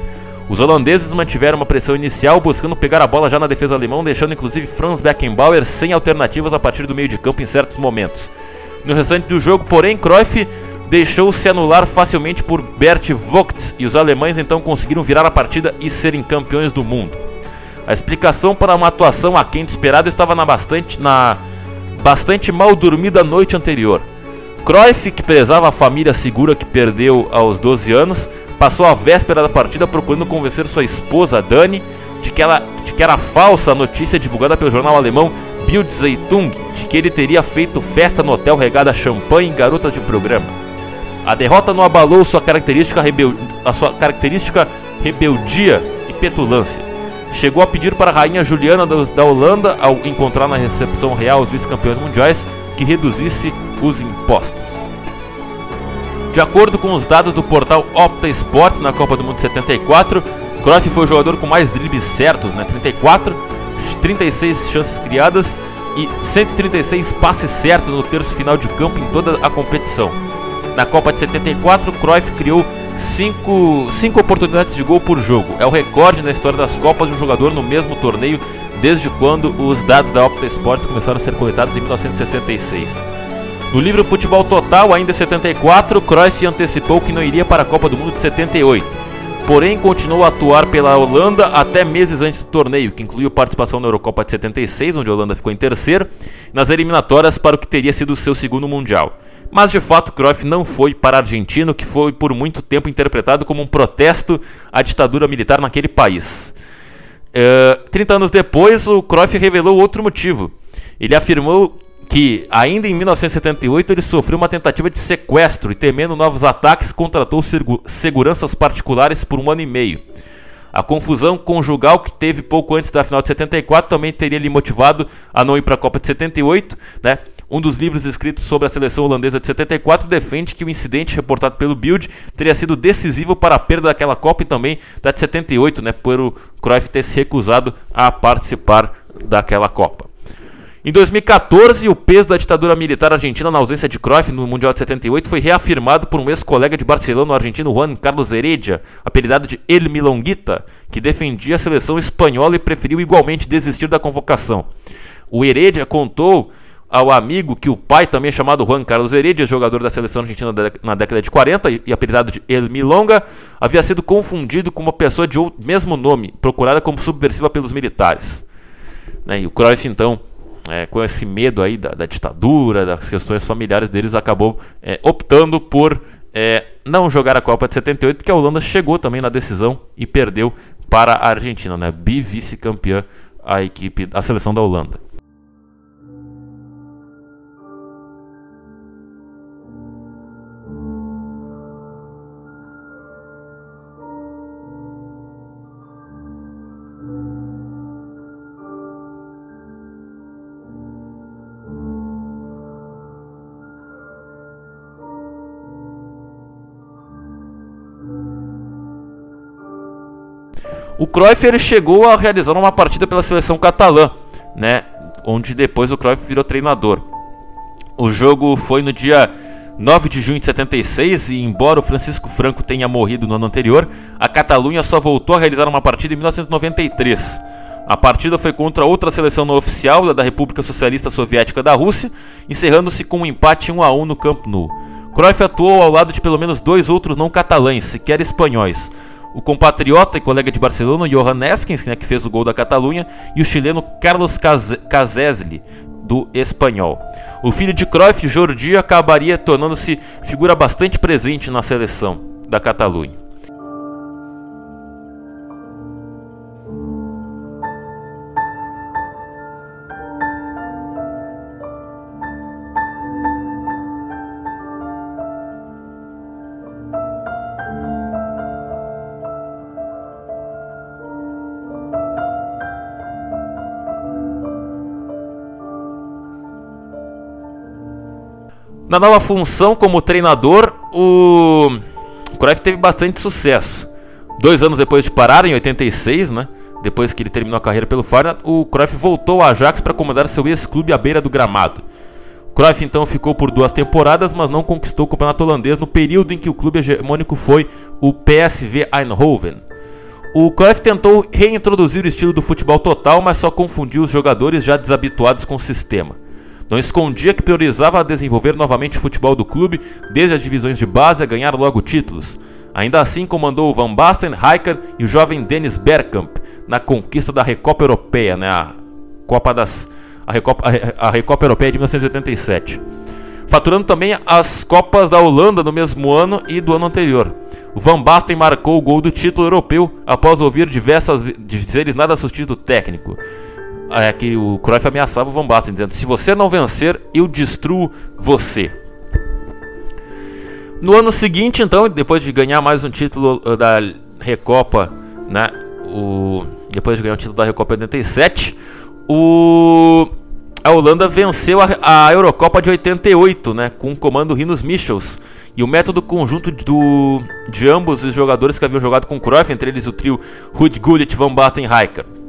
Os holandeses mantiveram uma pressão inicial, buscando pegar a bola já na defesa alemã, deixando inclusive Franz Beckenbauer sem alternativas a partir do meio de campo em certos momentos. No restante do jogo, porém, Cruyff deixou-se anular facilmente por Bert Vogt e os alemães então conseguiram virar a partida e serem campeões do mundo. A explicação para uma atuação aquém esperada estava na bastante, na bastante mal dormida noite anterior. Cruyff, que prezava a família segura que perdeu aos 12 anos, passou a véspera da partida procurando convencer sua esposa Dani de que, ela, de que era falsa a notícia divulgada pelo jornal alemão Bild Zeitung de que ele teria feito festa no hotel regada a champanhe e garotas de programa. A derrota não abalou sua característica rebel... a sua característica rebeldia e petulância. Chegou a pedir para a rainha Juliana da Holanda, ao encontrar na recepção real os vice-campeões mundiais, que reduzisse os impostos. De acordo com os dados do portal Opta Sports na Copa do Mundo 74, Cruyff foi o jogador com mais dribles certos, né? 34, 36 chances criadas e 136 passes certos no terço final de campo em toda a competição. Na Copa de 74, Cruyff criou 5 oportunidades de gol por jogo. É o recorde na história das Copas de um jogador no mesmo torneio desde quando os dados da Opta Sports começaram a ser coletados em 1966. No livro Futebol Total, ainda em 74, Cruyff antecipou que não iria para a Copa do Mundo de 78 porém continuou a atuar pela Holanda até meses antes do torneio, que incluiu participação na Eurocopa de 76, onde a Holanda ficou em terceiro, nas eliminatórias para o que teria sido o seu segundo Mundial. Mas de fato, Cruyff não foi para a Argentina, que foi por muito tempo interpretado como um protesto à ditadura militar naquele país. Uh, é, 30 anos depois, o Cruyff revelou outro motivo. Ele afirmou que, ainda em 1978, ele sofreu uma tentativa de sequestro e, temendo novos ataques, contratou seguranças particulares por um ano e meio. A confusão conjugal que teve pouco antes da final de 74 também teria lhe motivado a não ir para a Copa de 78. Né? Um dos livros escritos sobre a seleção holandesa de 74 defende que o incidente reportado pelo Bild teria sido decisivo para a perda daquela Copa e também da de 78, né? por o Cruyff ter se recusado a participar daquela Copa. Em 2014, o peso da ditadura militar argentina na ausência de Cruyff no Mundial de 78 foi reafirmado por um ex-colega de Barcelona, o argentino Juan Carlos Heredia, apelidado de El Milonguita, que defendia a seleção espanhola e preferiu igualmente desistir da convocação. O Heredia contou ao amigo que o pai, também chamado Juan Carlos Heredia, jogador da seleção argentina na década de 40 e apelidado de El Milonga, havia sido confundido com uma pessoa de mesmo nome, procurada como subversiva pelos militares. Né, e o Cruyff, então, é, com esse medo aí da, da, ditadura, das questões familiares deles, acabou é, optando por é, não jogar a Copa de 78, que a Holanda chegou também na decisão e perdeu para a Argentina, né? Bi-vice-campeã a equipe, a seleção da Holanda. O Cruyff ele chegou a realizar uma partida pela seleção catalã, né, onde depois o Cruyff virou treinador. O jogo foi no dia 9 de junho de 76 e embora o Francisco Franco tenha morrido no ano anterior, a Catalunha só voltou a realizar uma partida em 1993. A partida foi contra outra seleção não oficial da República Socialista Soviética da Rússia, encerrando-se com um empate 1 a 1 no Camp Nou. Cruyff atuou ao lado de pelo menos dois outros não catalães, sequer espanhóis o compatriota e colega de Barcelona, Johan Neskins, né, que fez o gol da Catalunha, e o chileno Carlos Cazesli, do espanhol. O filho de Cruyff, Jordi, acabaria tornando-se figura bastante presente na seleção da Catalunha. Na nova função como treinador, o Cruyff teve bastante sucesso. Dois anos depois de parar, em 86, né? Depois que ele terminou a carreira pelo Feyenoord, o Cruyff voltou ao Ajax para comandar seu ex-clube à beira do gramado. Cruyff então ficou por duas temporadas, mas não conquistou o campeonato holandês no período em que o clube hegemônico foi o PSV Eindhoven. O Cruyff tentou reintroduzir o estilo do futebol total, mas só confundiu os jogadores já desabituados com o sistema. Não escondia que priorizava desenvolver novamente o futebol do clube, desde as divisões de base a ganhar logo títulos. Ainda assim, comandou o Van Basten, Rijkaard e o jovem Dennis Bergkamp na conquista da Recopa Europeia, né, a Copa das a Recopa, a Recopa Europeia de 1987. Faturando também as Copas da Holanda no mesmo ano e do ano anterior. O Van Basten marcou o gol do título europeu após ouvir diversas dizeres nada sutis do técnico é que o Cruyff ameaçava o Van Basten, dizendo: se você não vencer, eu destruo você. No ano seguinte, então, depois de ganhar mais um título uh, da Recopa, né? O, depois de ganhar o título da Recopa 87, o, a Holanda venceu a, a Eurocopa de 88, né? Com o comando Rinos Michels. E o método conjunto do, de ambos os jogadores que haviam jogado com Cruyff, entre eles o trio Ruud Gullit, Van Basten e Rijkaard.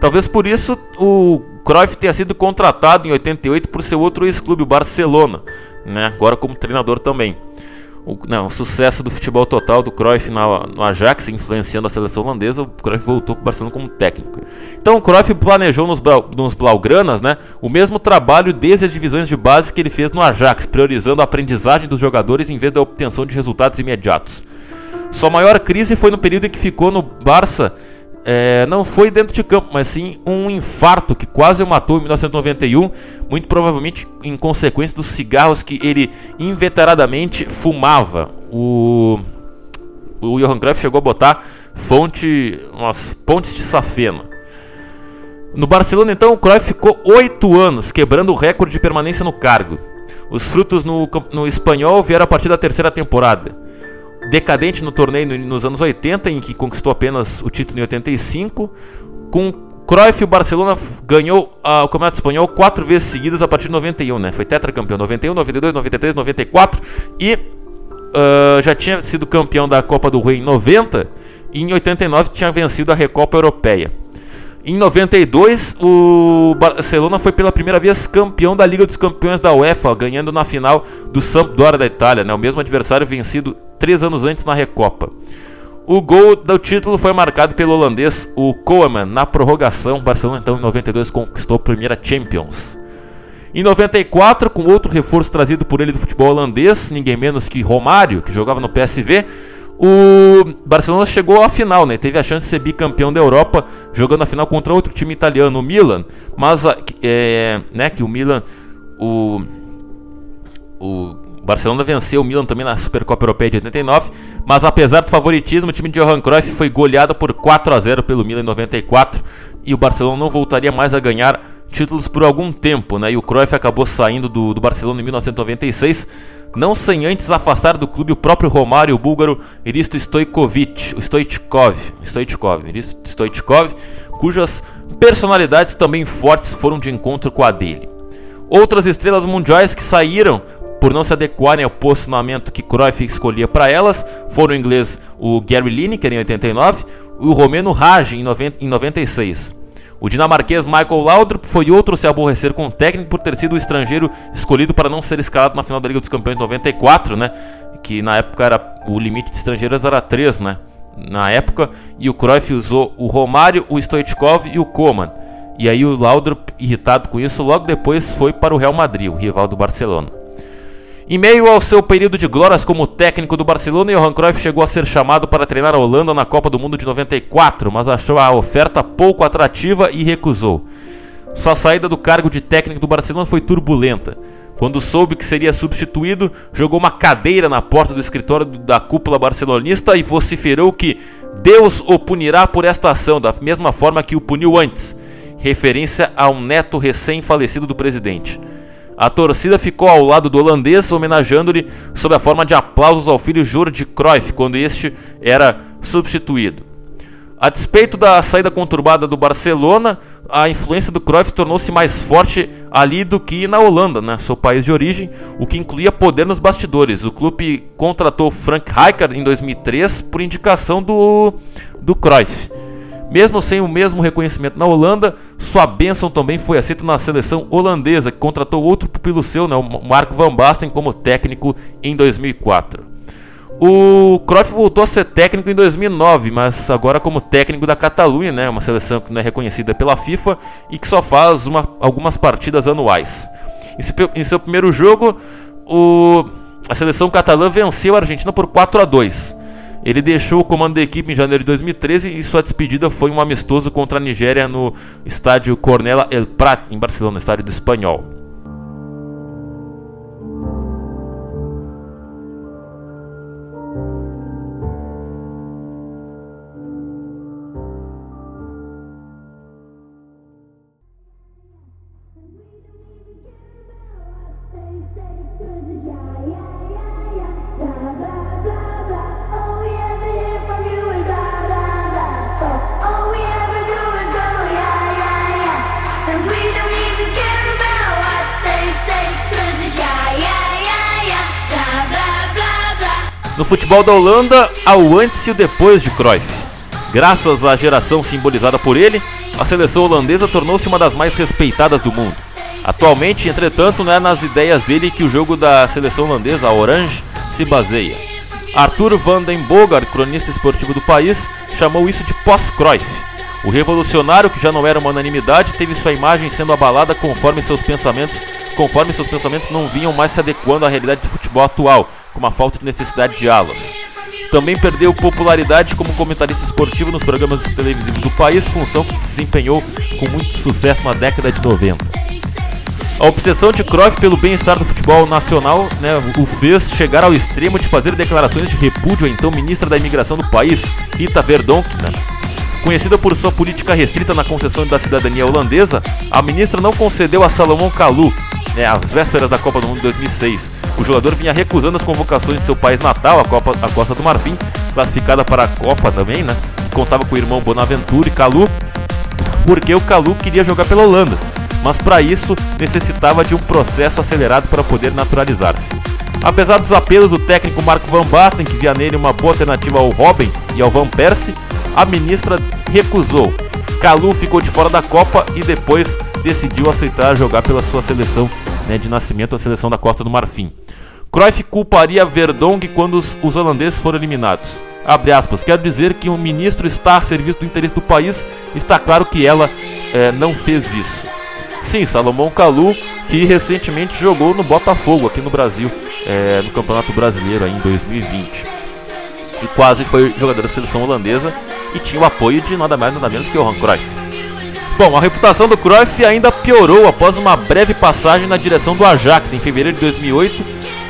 Talvez por isso o Cruyff tenha sido contratado em 88 por seu outro ex-clube, o Barcelona, né? agora como treinador também. O, não, o, sucesso do futebol total do Cruyff na, no Ajax, influenciando a seleção holandesa, o Cruyff voltou para o Barcelona como técnico. Então o Cruyff planejou nos, nos Blaugranas né, o mesmo trabalho desde as divisões de base que ele fez no Ajax, priorizando a aprendizagem dos jogadores em vez da obtenção de resultados imediatos. Sua maior crise foi no período em que ficou no Barça é, não foi dentro de campo, mas sim um infarto que quase o matou em 1991, muito provavelmente em consequência dos cigarros que ele inveteradamente fumava. O, o Johan Cruyff chegou a botar fonte, umas pontes de safena. No Barcelona, então, o Cruyff ficou oito anos quebrando o recorde de permanência no cargo. Os frutos no, no espanhol vieram a partir da terceira temporada decadente no torneio nos anos 80, em que conquistou apenas o título em 85. Com Cruyff, o Barcelona ganhou uh, o Campeonato Espanhol quatro vezes seguidas a partir de 91, né? Foi tetracampeão 91, 92, 93, 94 e uh, já tinha sido campeão da Copa do Rei em 90 e em 89 tinha vencido a Recopa Europeia. Em 92, o Barcelona foi pela primeira vez campeão da Liga dos Campeões da UEFA, ganhando na final do Sampdoria da Itália, né? o mesmo adversário vencido três anos antes na Recopa. O gol do título foi marcado pelo holandês, o Koeman, na prorrogação. O Barcelona, então, em 92, conquistou a primeira Champions. Em 94, com outro reforço trazido por ele do futebol holandês, ninguém menos que Romário, que jogava no PSV, o Barcelona chegou à final, né? Teve a chance de ser bicampeão da Europa, jogando a final contra outro time italiano, o Milan. Mas, é, né, que o Milan, o, o Barcelona venceu o Milan também na Supercopa Europeia de 89, mas apesar do favoritismo, o time de Johan Cruyff foi goleado por 4 a 0 pelo Milan em 94 e o Barcelona não voltaria mais a ganhar títulos por algum tempo, né? E o Cruyff acabou saindo do, do Barcelona em 1996 não sem antes afastar do clube o próprio Romário, o búlgaro Iristo Stoichkovic, o Stoichkov, Stoichkov, Iristo Stoichkov, cujas personalidades também fortes foram de encontro com a dele. Outras estrelas mundiais que saíram por não se adequarem ao posicionamento que Cruyff escolhia para elas foram o inglês o Gary Lineker em 89 e o romeno Raj em, 90, em 96. O dinamarquês Michael Laudrup foi outro a se aborrecer com o técnico por ter sido o estrangeiro escolhido para não ser escalado na final da Liga dos Campeões de 94, né? Que na época era o limite de estrangeiros era 3, né? Na época, e o Cruyff usou o Romário, o Stoichkov e o Koman. E aí o Laudrup, irritado com isso, logo depois foi para o Real Madrid, o rival do Barcelona. Em meio ao seu período de glórias como técnico do Barcelona, Johan Cruyff chegou a ser chamado para treinar a Holanda na Copa do Mundo de 94, mas achou a oferta pouco atrativa e recusou. Sua saída do cargo de técnico do Barcelona foi turbulenta. Quando soube que seria substituído, jogou uma cadeira na porta do escritório da cúpula barcelonista e vociferou que Deus o punirá por esta ação, da mesma forma que o puniu antes, referência a um neto recém-falecido do presidente. A torcida ficou ao lado do holandês, homenageando-lhe sob a forma de aplausos ao filho Jordi Cruyff quando este era substituído. A despeito da saída conturbada do Barcelona, a influência do Cruyff tornou-se mais forte ali do que na Holanda, né, seu país de origem, o que incluía poder nos bastidores. O clube contratou Frank Rijkaard em 2003 por indicação do, do Cruyff. Mesmo sem o mesmo reconhecimento na Holanda, sua bênção também foi aceita na seleção holandesa, que contratou outro pupilo seu, né, o Marco Van Basten, como técnico em 2004. O Cruyff voltou a ser técnico em 2009, mas agora como técnico da Catalunha, né, uma seleção que não é reconhecida pela FIFA e que só faz uma, algumas partidas anuais. Em seu, primeiro jogo, o, a seleção catalã venceu a Argentina por 4 a 2. Ele deixou o comando da equipe em janeiro de 2013 e sua despedida foi um amistoso contra a Nigéria no estádio Cornella El Prat, em Barcelona, estádio do Espanhol. Futebol da Holanda, há o antes e o depois de Cruyff. Graças à geração simbolizada por ele, a seleção holandesa tornou-se uma das mais respeitadas do mundo. Atualmente, entretanto, não é nas ideias dele que o jogo da seleção holandesa, a Orange, se baseia. Arthur van den Bogart, cronista esportivo do país, chamou isso de pós-Cruyff. O revolucionário, que já não era uma unanimidade, teve sua imagem sendo abalada conforme seus pensamentos, conforme seus pensamentos não vinham mais se adequando à realidade do futebol atual, com uma falta de necessidade de alas. Também perdeu popularidade como comentarista esportivo nos programas televisivos do país, função que desempenhou com muito sucesso na década de 90. A obsessão de Cruyff pelo bem-estar do futebol nacional né, o fez chegar ao extremo de fazer declarações de repúdio à então ministra da imigração do país, Rita Verdonk. Né. Conhecida por sua política restrita na concessão da cidadania holandesa, a ministra não concedeu a Salomão Kalou, né, às vésperas da Copa do Mundo de 2006. O jogador vinha recusando as convocações de seu país natal, a, Copa, a Costa do Marfim, classificada para a Copa também, né? Contava com o irmão Bonaventura e Calu, porque o Calu queria jogar pela Holanda, mas para isso necessitava de um processo acelerado para poder naturalizar-se. Apesar dos apelos do técnico Marco Van Basten, que via nele uma boa alternativa ao Robin e ao Van Persie, a ministra recusou. Calu ficou de fora da Copa e depois decidiu aceitar jogar pela sua seleção né, de nascimento, a seleção da Costa do Marfim. Cruyff culparia Verdonk quando os, os holandeses foram eliminados. Aspas, quero dizer que um ministro está a serviço do interesse do país, está claro que ela é, não fez isso. Sim, Salomão Kalu, que recentemente jogou no Botafogo aqui no Brasil, é, no Campeonato Brasileiro em 2020. E quase foi jogador da seleção holandesa e tinha o apoio de nada mais nada menos que Johan Cruyff. Bom, a reputação do Cruyff ainda piorou após uma breve passagem na direção do Ajax em fevereiro de 2008,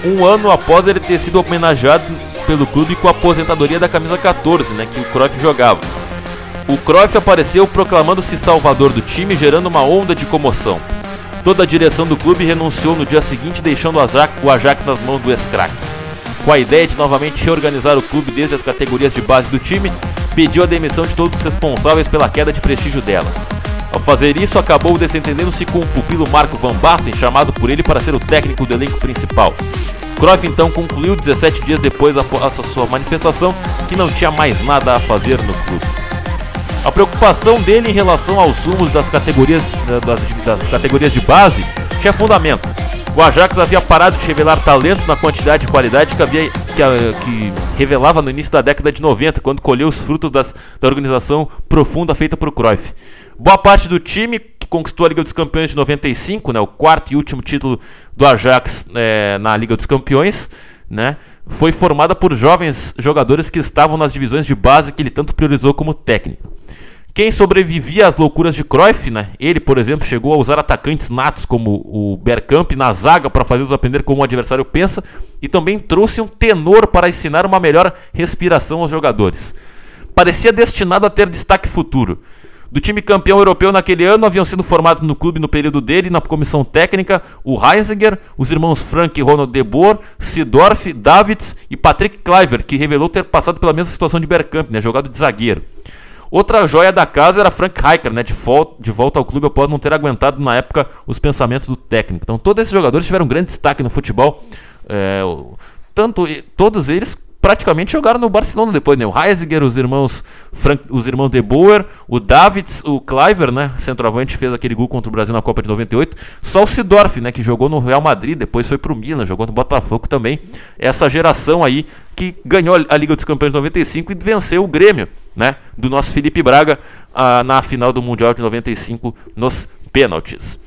um ano após ele ter sido homenageado pelo clube com a aposentadoria da camisa 14, né, que o Cruyff jogava. O Cruyff apareceu proclamando-se salvador do time, gerando uma onda de comoção. Toda a direção do clube renunciou no dia seguinte, deixando o Ajax, o Ajax nas mãos do Scrack. Com a ideia de novamente reorganizar o clube desde as categorias de base do time, pediu a demissão de todos os responsáveis pela queda de prestígio delas. Ao fazer isso, acabou desentendendo-se com o pupilo Marco Van Basten, chamado por ele para ser o técnico do elenco principal. Cruyff então concluiu 17 dias depois após sua manifestação que não tinha mais nada a fazer no clube. A preocupação dele em relação aos rumos das categorias, das, das categorias de base tinha fundamento. O Ajax havia parado de revelar talentos na quantidade e qualidade que, havia, que, que revelava no início da década de 90, quando colheu os frutos das, da organização profunda feita por Cruyff. Boa parte do time que conquistou a Liga dos Campeões de 95, né, o quarto e último título do Ajax é, na Liga dos Campeões, né, foi formada por jovens jogadores que estavam nas divisões de base que ele tanto priorizou como técnico. Quem sobrevivia às loucuras de Cruyff, né? Ele, por exemplo, chegou a usar atacantes natos como o Bergkamp na zaga para fazê-los aprender como o adversário pensa e também trouxe um tenor para ensinar uma melhor respiração aos jogadores. Parecia destinado a ter destaque futuro, do time campeão europeu naquele ano haviam sido formados no clube no período dele na comissão técnica o Heisinger, os irmãos Frank e Ronald De Boer, Sidorf, Davids e Patrick Kluivert, que revelou ter passado pela mesma situação de Bergkamp, né, jogado de zagueiro. Outra joia da casa era Frank Rijkaard, né, de, de volta ao clube após não ter aguentado na época os pensamentos do técnico. Então todos esses jogadores tiveram um grande destaque no futebol, é, tanto todos eles praticamente jogaram no Barcelona depois, né? O Heisiger, os irmãos Frank, os irmãos De Boer, o Davids, o Cliver, né? Centroavante fez aquele gol contra o Brasil na Copa de 98. Só o Sidorf, né? Que jogou no Real Madrid, depois foi pro Milan, jogou no Botafogo também. Essa geração aí que ganhou a Liga dos Campeões de 95 e venceu o Grêmio, né? Do nosso Felipe Braga ah, na final do Mundial de 95 nos pênaltis.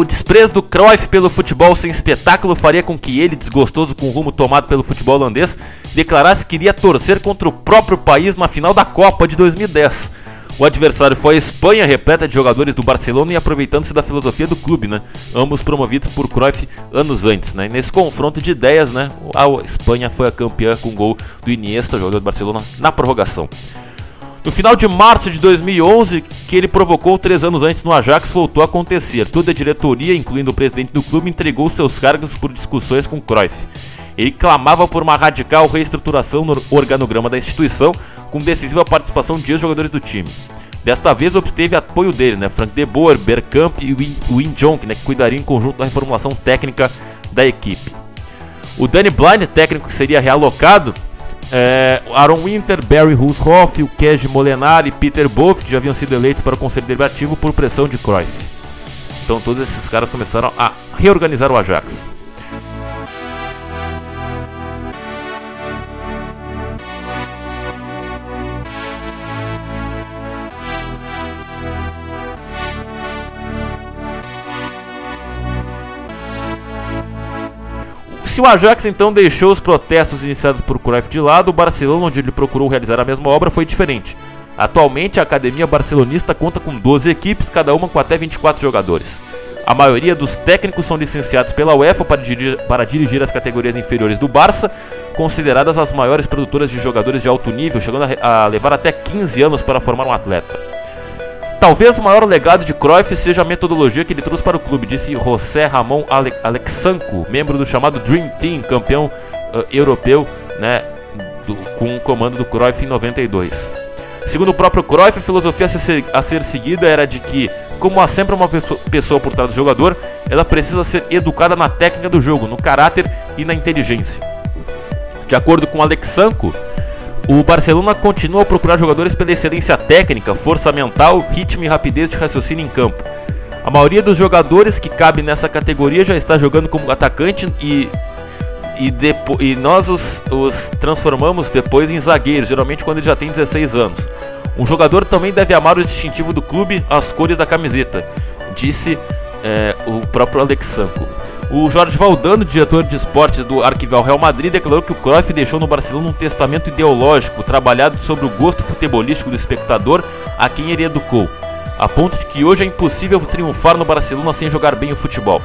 O desprezo do Cruyff pelo futebol sem espetáculo faria com que ele, desgostoso com o rumo tomado pelo futebol holandês, declarasse que iria torcer contra o próprio país na final da Copa de 2010. O adversário foi a Espanha, repleta de jogadores do Barcelona e aproveitando-se da filosofia do clube, né? Ambos promovidos por Cruyff anos antes, né? E nesse confronto de ideias, né? A Espanha foi a campeã com gol do Iniesta, jogador do Barcelona, na prorrogação. No final de março de 2011, que ele provocou três anos antes no Ajax, voltou a acontecer. Toda a diretoria, incluindo o presidente do clube, entregou seus cargos por discussões com Cruyff. Ele clamava por uma radical reestruturação no organograma da instituição, com decisiva participação de ex-jogadores do time. Desta vez obteve apoio dele, né, Frank de Boer, Bergkamp e Win Jonk, né, que cuidariam em conjunto da reformulação técnica da equipe. O Danny Blind, técnico que seria realocado, é, Aaron Winter, Barry Hulshoff, o Molenar e Peter Bove, que já haviam sido eleitos para o Conselho Deliberativo por pressão de Cruyff. Então todos esses caras começaram a reorganizar o Ajax. Se o Ajax então deixou os protestos iniciados por Cruyff de lado, o Barcelona, onde ele procurou realizar a mesma obra, foi diferente. Atualmente, a academia barcelonista conta com 12 equipes, cada uma com até 24 jogadores. A maioria dos técnicos são licenciados pela UEFA para dirigir, para dirigir as categorias inferiores do Barça, consideradas as maiores produtoras de jogadores de alto nível, chegando a, a levar até 15 anos para formar um atleta. Talvez o maior legado de Cruyff seja a metodologia que ele trouxe para o clube, disse José Ramon Ale Alexanco, membro do chamado Dream Team, campeão uh, europeu, né, do, com o comando do Cruyff em 92. Segundo o próprio Cruyff, a filosofia a ser, a ser seguida era de que, como há sempre uma pessoa por trás do jogador, ela precisa ser educada na técnica do jogo, no caráter e na inteligência. De acordo com Alexanco, o Barcelona continua a procurar jogadores pela excelência técnica, força mental, ritmo e rapidez de raciocínio em campo. A maioria dos jogadores que cabe nessa categoria já está jogando como atacante e, e, depo, e nós os, os transformamos depois em zagueiros, geralmente quando ele já tem 16 anos. Um jogador também deve amar o distintivo do clube, as cores da camiseta, disse é, o próprio Alexandro. O Jorge Valdano, diretor de esportes do Arquival Real Madrid, declarou que o Cruyff deixou no Barcelona um testamento ideológico trabalhado sobre o gosto futebolístico do espectador a quem ele educou, a ponto de que hoje é impossível triunfar no Barcelona sem jogar bem o futebol.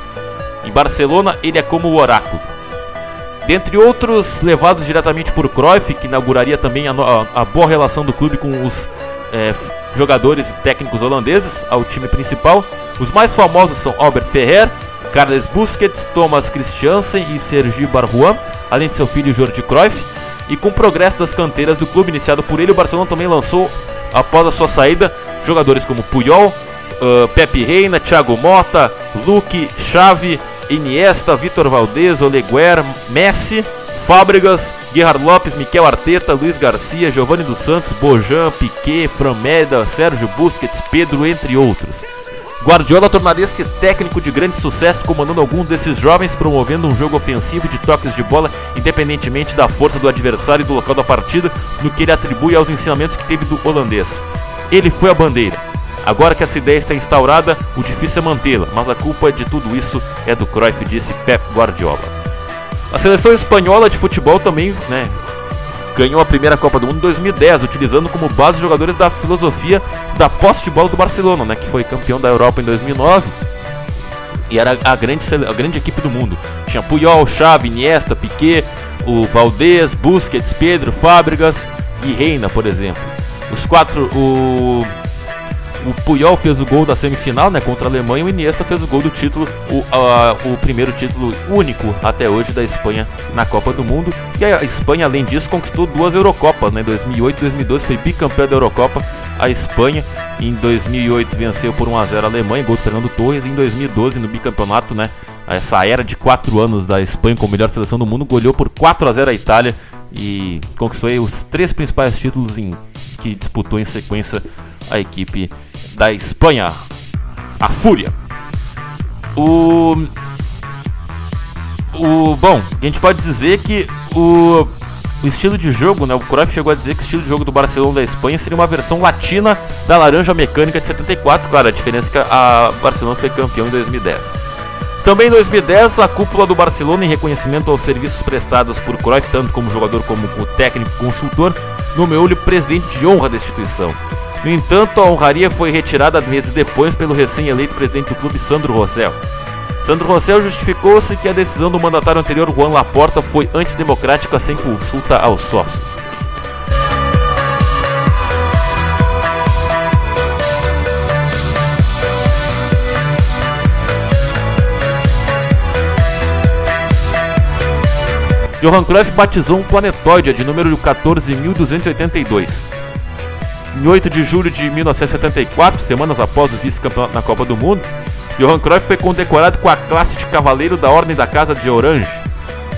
Em Barcelona, ele é como o oráculo. Dentre outros levados diretamente por Cruyff, que inauguraria também a, a, a boa relação do clube com os é, jogadores e técnicos holandeses ao time principal, os mais famosos são Albert Ferrer, Carles Busquets, Thomas Christiansen e Sergi Barjuan, além de seu filho Jordi Cruyff. E com o progresso das canteiras do clube iniciado por ele, o Barcelona também lançou, após a sua saída, jogadores como Puyol, uh, Pepe Reina, Thiago Mota, Luque, Xavi, Iniesta, Vitor Valdez, Oleguer, Messi, Fábricas, Gerard Lopes, Miquel Arteta, Luiz Garcia, Giovanni dos Santos, Bojan, Piquet, Frameda, Sérgio Busquets, Pedro, entre outros. Guardiola tornaria-se técnico de grande sucesso, comandando alguns desses jovens, promovendo um jogo ofensivo de toques de bola, independentemente da força do adversário e do local da partida, no que ele atribui aos ensinamentos que teve do holandês. Ele foi a bandeira. Agora que essa ideia está instaurada, o difícil é mantê-la, mas a culpa de tudo isso é do Cruyff, disse Pep Guardiola. A seleção espanhola de futebol também né, ganhou a primeira Copa do Mundo em 2010, utilizando como base jogadores da filosofia da posse de bola do Barcelona, né, que foi campeão da Europa em 2009 e era a grande, a grande equipe do mundo. Tinha Puyol, Xavi, Iniesta, Piquet, o Valdez, Busquets, Pedro, Fábricas e Reina, por exemplo. Os quatro, o o Puyol fez o gol da semifinal, né, contra a Alemanha, e o Iniesta fez o gol do título, o, uh, o primeiro título único até hoje da Espanha na Copa do Mundo. E a Espanha, além disso, conquistou duas Eurocopas, né, 2008 e 2012 foi bicampeã da Eurocopa. A Espanha em 2008 venceu por 1 a 0 a Alemanha, gol do Fernando Torres. E em 2012 no bicampeonato, né, essa era de 4 anos da Espanha como melhor seleção do mundo, goleou por 4 a 0 a Itália e conquistou os três principais títulos em que disputou em sequência a equipe da Espanha, a Fúria. O, o bom, a gente pode dizer que o, o estilo de jogo, né? O Cruyff chegou a dizer que o estilo de jogo do Barcelona da Espanha seria uma versão latina da Laranja Mecânica de 74, claro, a diferença é que a Barcelona foi campeão em 2010. Também em 2010, a cúpula do Barcelona, em reconhecimento aos serviços prestados por Cruyff, tanto como jogador como como técnico consultor, nomeou-lhe presidente de honra da instituição. No entanto, a honraria foi retirada meses depois pelo recém-eleito presidente do clube, Sandro Rossell. Sandro Rossell justificou-se que a decisão do mandatário anterior, Juan Laporta, foi antidemocrática sem consulta aos sócios. Johan Cruyff batizou um planetóide de número 14.282. Em 8 de julho de 1974, semanas após o vice-campeonato na Copa do Mundo, Johan Cruyff foi condecorado com a classe de Cavaleiro da Ordem da Casa de Orange.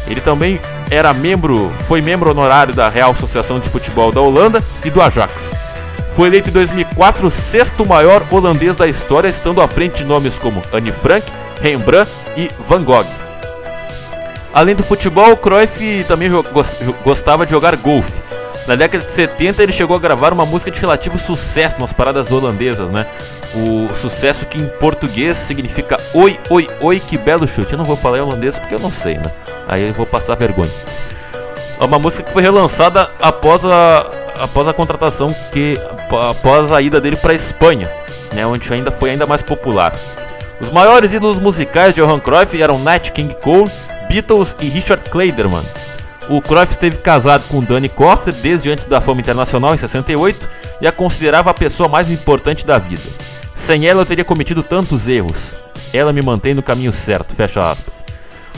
Ele também era membro, foi membro honorário da Real Associação de Futebol da Holanda e do Ajax. Foi eleito em 2004 o sexto maior holandês da história, estando à frente de nomes como Anne Frank, Rembrandt e Van Gogh. Além do futebol, Cruyff também gostava de jogar golfe. Na década de 70 ele chegou a gravar uma música de relativo sucesso nas paradas holandesas, né? O sucesso que em português significa Oi, oi, oi, que belo chute. Eu não vou falar em holandês porque eu não sei, né? Aí eu vou passar vergonha. É uma música que foi relançada após a, após a contratação que após a ida dele para Espanha, né, onde ainda foi ainda mais popular. Os maiores ídolos musicais de Johan Cruyff eram Nat King Cole Beatles e Richard Clayderman. O Cruyff esteve casado com Danny Coster desde antes da fama internacional em 68 e a considerava a pessoa mais importante da vida. Sem ela eu teria cometido tantos erros. Ela me mantém no caminho certo, fecha aspas.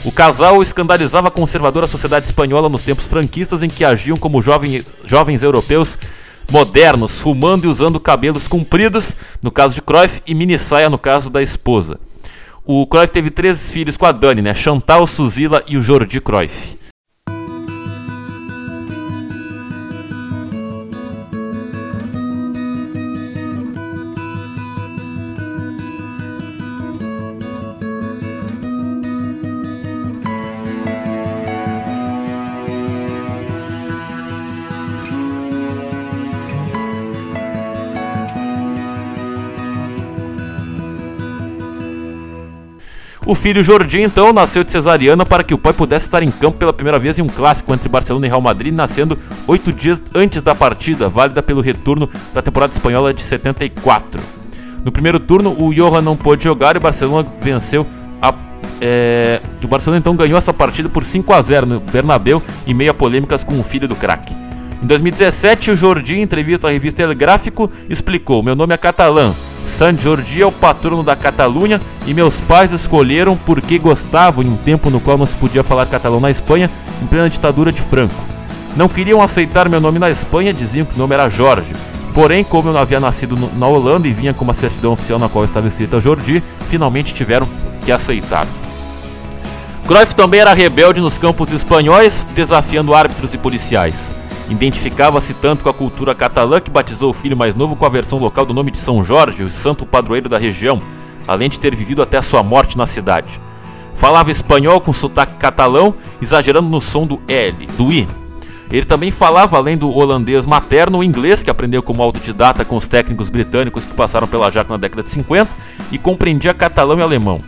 O casal escandalizava a conservadora sociedade espanhola nos tempos franquistas em que agiam como jovem, jovens europeus modernos, fumando e usando cabelos compridos, no caso de Cruyff, e mini saia no caso da esposa. O Cruyff teve três filhos com a Dani, né? Chantal, Suzila e o Jordi Cruyff. O filho Jordi, então, nasceu de cesariana para que o pai pudesse estar em campo pela primeira vez em um clássico entre Barcelona e Real Madrid, nascendo oito dias antes da partida, válida pelo retorno da temporada espanhola de 74. No primeiro turno, o Johan não pôde jogar e o Barcelona venceu a. É, o Barcelona então ganhou essa partida por 5 a 0 no Bernabéu, em meio a polêmicas com o filho do craque. Em 2017, o Jordi, em entrevista à revista El Gráfico, explicou: Meu nome é catalã, San Jordi é o patrono da Catalunha e meus pais escolheram porque gostavam em um tempo no qual não se podia falar catalão na Espanha, em plena ditadura de Franco. Não queriam aceitar meu nome na Espanha, diziam que o nome era Jorge. Porém, como eu não havia nascido na Holanda e vinha com uma certidão oficial na qual estava escrita Jordi, finalmente tiveram que aceitar. Cruyff também era rebelde nos campos espanhóis, desafiando árbitros e policiais. Identificava-se tanto com a cultura catalã que batizou o filho mais novo com a versão local do nome de São Jorge, o santo padroeiro da região, além de ter vivido até a sua morte na cidade. Falava espanhol com sotaque catalão, exagerando no som do L, do I. Ele também falava, além do holandês materno, o inglês, que aprendeu como autodidata com os técnicos britânicos que passaram pela Jaca na década de 50, e compreendia catalão e alemão.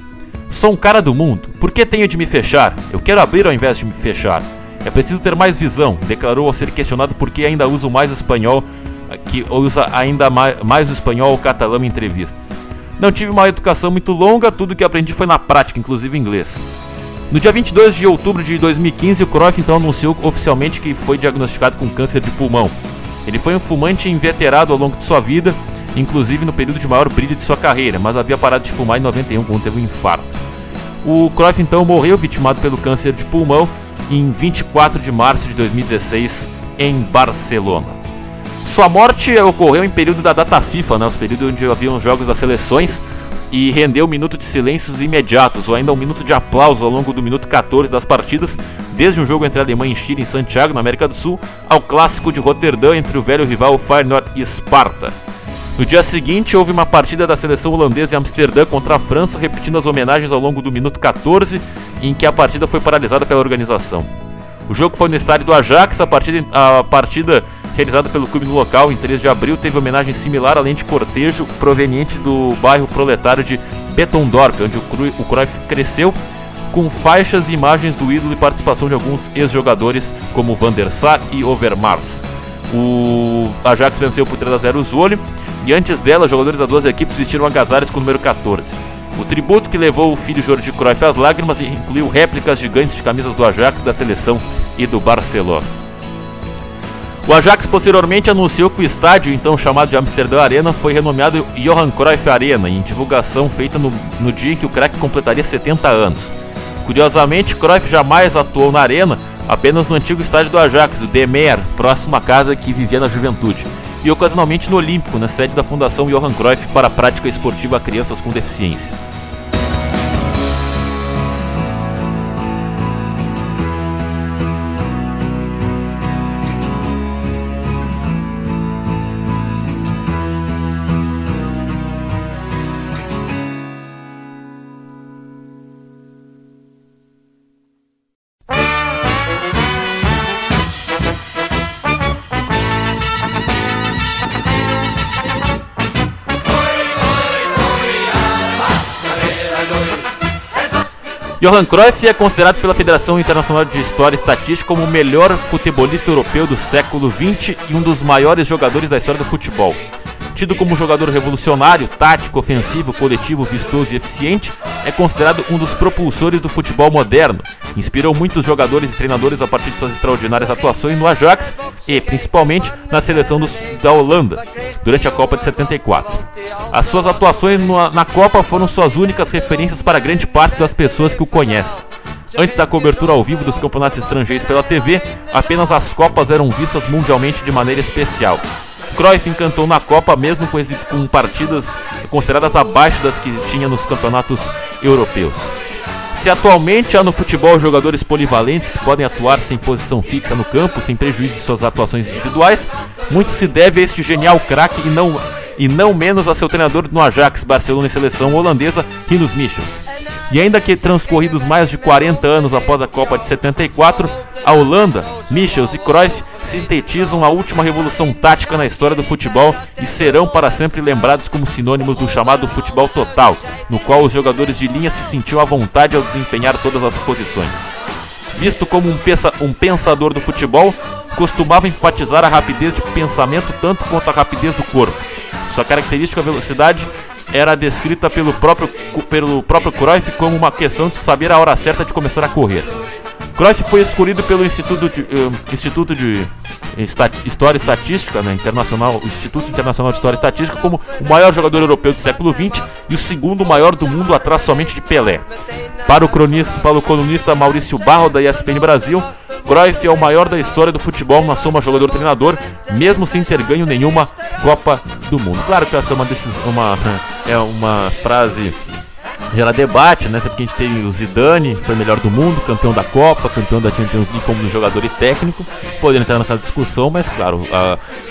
Sou um cara do mundo, por que tenho de me fechar? Eu quero abrir ao invés de me fechar. É preciso ter mais visão, declarou ao ser questionado por que ainda usa mais espanhol, que usa ainda mais, mais o espanhol ou catalão em entrevistas. Não tive uma educação muito longa, tudo que aprendi foi na prática, inclusive inglês. No dia 22 de outubro de 2015, o Cruyff então anunciou oficialmente que foi diagnosticado com câncer de pulmão. Ele foi um fumante inveterado ao longo de sua vida, inclusive no período de maior brilho de sua carreira, mas havia parado de fumar em 91 quando teve um infarto. O Cruyff então morreu vitimado pelo câncer de pulmão em 24 de março de 2016 em Barcelona. Sua morte ocorreu em período da data FIFA, né, os períodos onde haviam jogos das seleções, e rendeu um minuto de silêncios imediatos, ou ainda um minuto de aplauso ao longo do minuto 14 das partidas, desde um jogo entre a Alemanha e Chile em Santiago, na América do Sul, ao clássico de Roterdã entre o velho rival Feyenoord e Esparta. No dia seguinte, houve uma partida da seleção holandesa em Amsterdã contra a França, repetindo as homenagens ao longo do minuto 14, em que a partida foi paralisada pela organização. O jogo foi no estádio do Ajax, a partida, a partida realizada pelo clube no local em 3 de abril teve homenagem similar, além de cortejo proveniente do bairro proletário de Bettondorp, onde o Cruyff cresceu, com faixas e imagens do ídolo e participação de alguns ex-jogadores como Van der Sar e Overmars. O Ajax venceu por 3 a 0 o Zwolle e antes dela, jogadores das duas equipes vestiram agasalhos com o número 14. O tributo que levou o filho Jordi Cruyff às lágrimas incluiu réplicas gigantes de camisas do Ajax, da seleção e do Barcelona. O Ajax posteriormente anunciou que o estádio, então chamado de Amsterdã Arena, foi renomeado Johan Cruyff Arena, em divulgação feita no, no dia em que o craque completaria 70 anos. Curiosamente, Cruyff jamais atuou na arena, apenas no antigo estádio do Ajax, o Demer, próximo à casa que vivia na juventude, e ocasionalmente no Olímpico, na sede da Fundação Johan Cruyff para a prática esportiva a crianças com deficiência. Johan Cruyff é considerado pela Federação Internacional de História e Estatística como o melhor futebolista europeu do século XX e um dos maiores jogadores da história do futebol. Tido como jogador revolucionário, tático, ofensivo, coletivo, vistoso e eficiente, é considerado um dos propulsores do futebol moderno. Inspirou muitos jogadores e treinadores a partir de suas extraordinárias atuações no Ajax e, principalmente, na seleção dos, da Holanda, durante a Copa de 74. As suas atuações na Copa foram suas únicas referências para grande parte das pessoas que o conhecem. Antes da cobertura ao vivo dos campeonatos estrangeiros pela TV, apenas as Copas eram vistas mundialmente de maneira especial. Cruyff encantou na Copa, mesmo com, com partidas consideradas abaixo das que tinha nos campeonatos europeus. Se atualmente há no futebol jogadores polivalentes que podem atuar sem posição fixa no campo, sem prejuízo de suas atuações individuais, muito se deve a este genial craque e não, e não menos a seu treinador no Ajax, Barcelona e seleção holandesa, Rinus Michels. E ainda que transcorridos mais de 40 anos após a Copa de 74, a Holanda, Michels e Cruyff sintetizam a última revolução tática na história do futebol e serão para sempre lembrados como sinônimos do chamado futebol total, no qual os jogadores de linha se sentiam à vontade ao desempenhar todas as posições. Visto como um, pensa, pensador do futebol, costumava enfatizar a rapidez de pensamento tanto quanto a rapidez do corpo. Sua característica velocidade era descrita pelo próprio, pelo próprio Cruyff como uma questão de saber a hora certa de começar a correr. Cruyff foi escolhido pelo Instituto de, uh, Instituto de Estat História e Estatística né, Internacional, Instituto Internacional de História e Estatística, como o maior jogador europeu do século XX e o segundo maior do mundo atrás somente de Pelé. Para o, cronista, para o colunista Maurício Barro da ESPN Brasil, Cruyff é o maior da história do futebol na soma jogador-treinador, mesmo sem ter ganho nenhuma Copa do Mundo. Claro que essa é uma, uma, *laughs* é uma frase gera debate, né? Até porque a gente tem o Zidane, foi melhor do mundo, campeão da Copa, campeão da Champions League como jogador e técnico, podendo entrar nessa discussão, mas claro,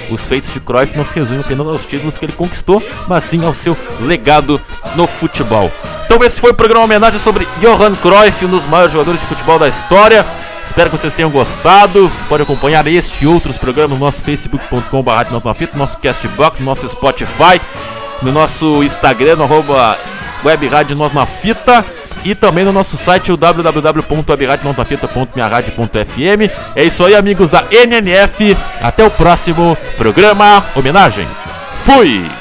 os feitos de Cruyff não se resumem apenas aos títulos que ele conquistou, mas sim ao seu legado no futebol. Então esse foi o programa homenagem sobre Johan Cruyff, um dos maiores jogadores de futebol da história. Espero que vocês tenham gostado. Você pode acompanhar este e outros programas no nosso facebook.com.br, no nosso Castbox, no nosso Spotify, no nosso Instagram, no arroba Web Rádio Nós na Fita e também no nosso site o www.webradionotafita.minharadio.fm. É isso aí, amigos da NNF. Até o próximo programa homenagem. Fui!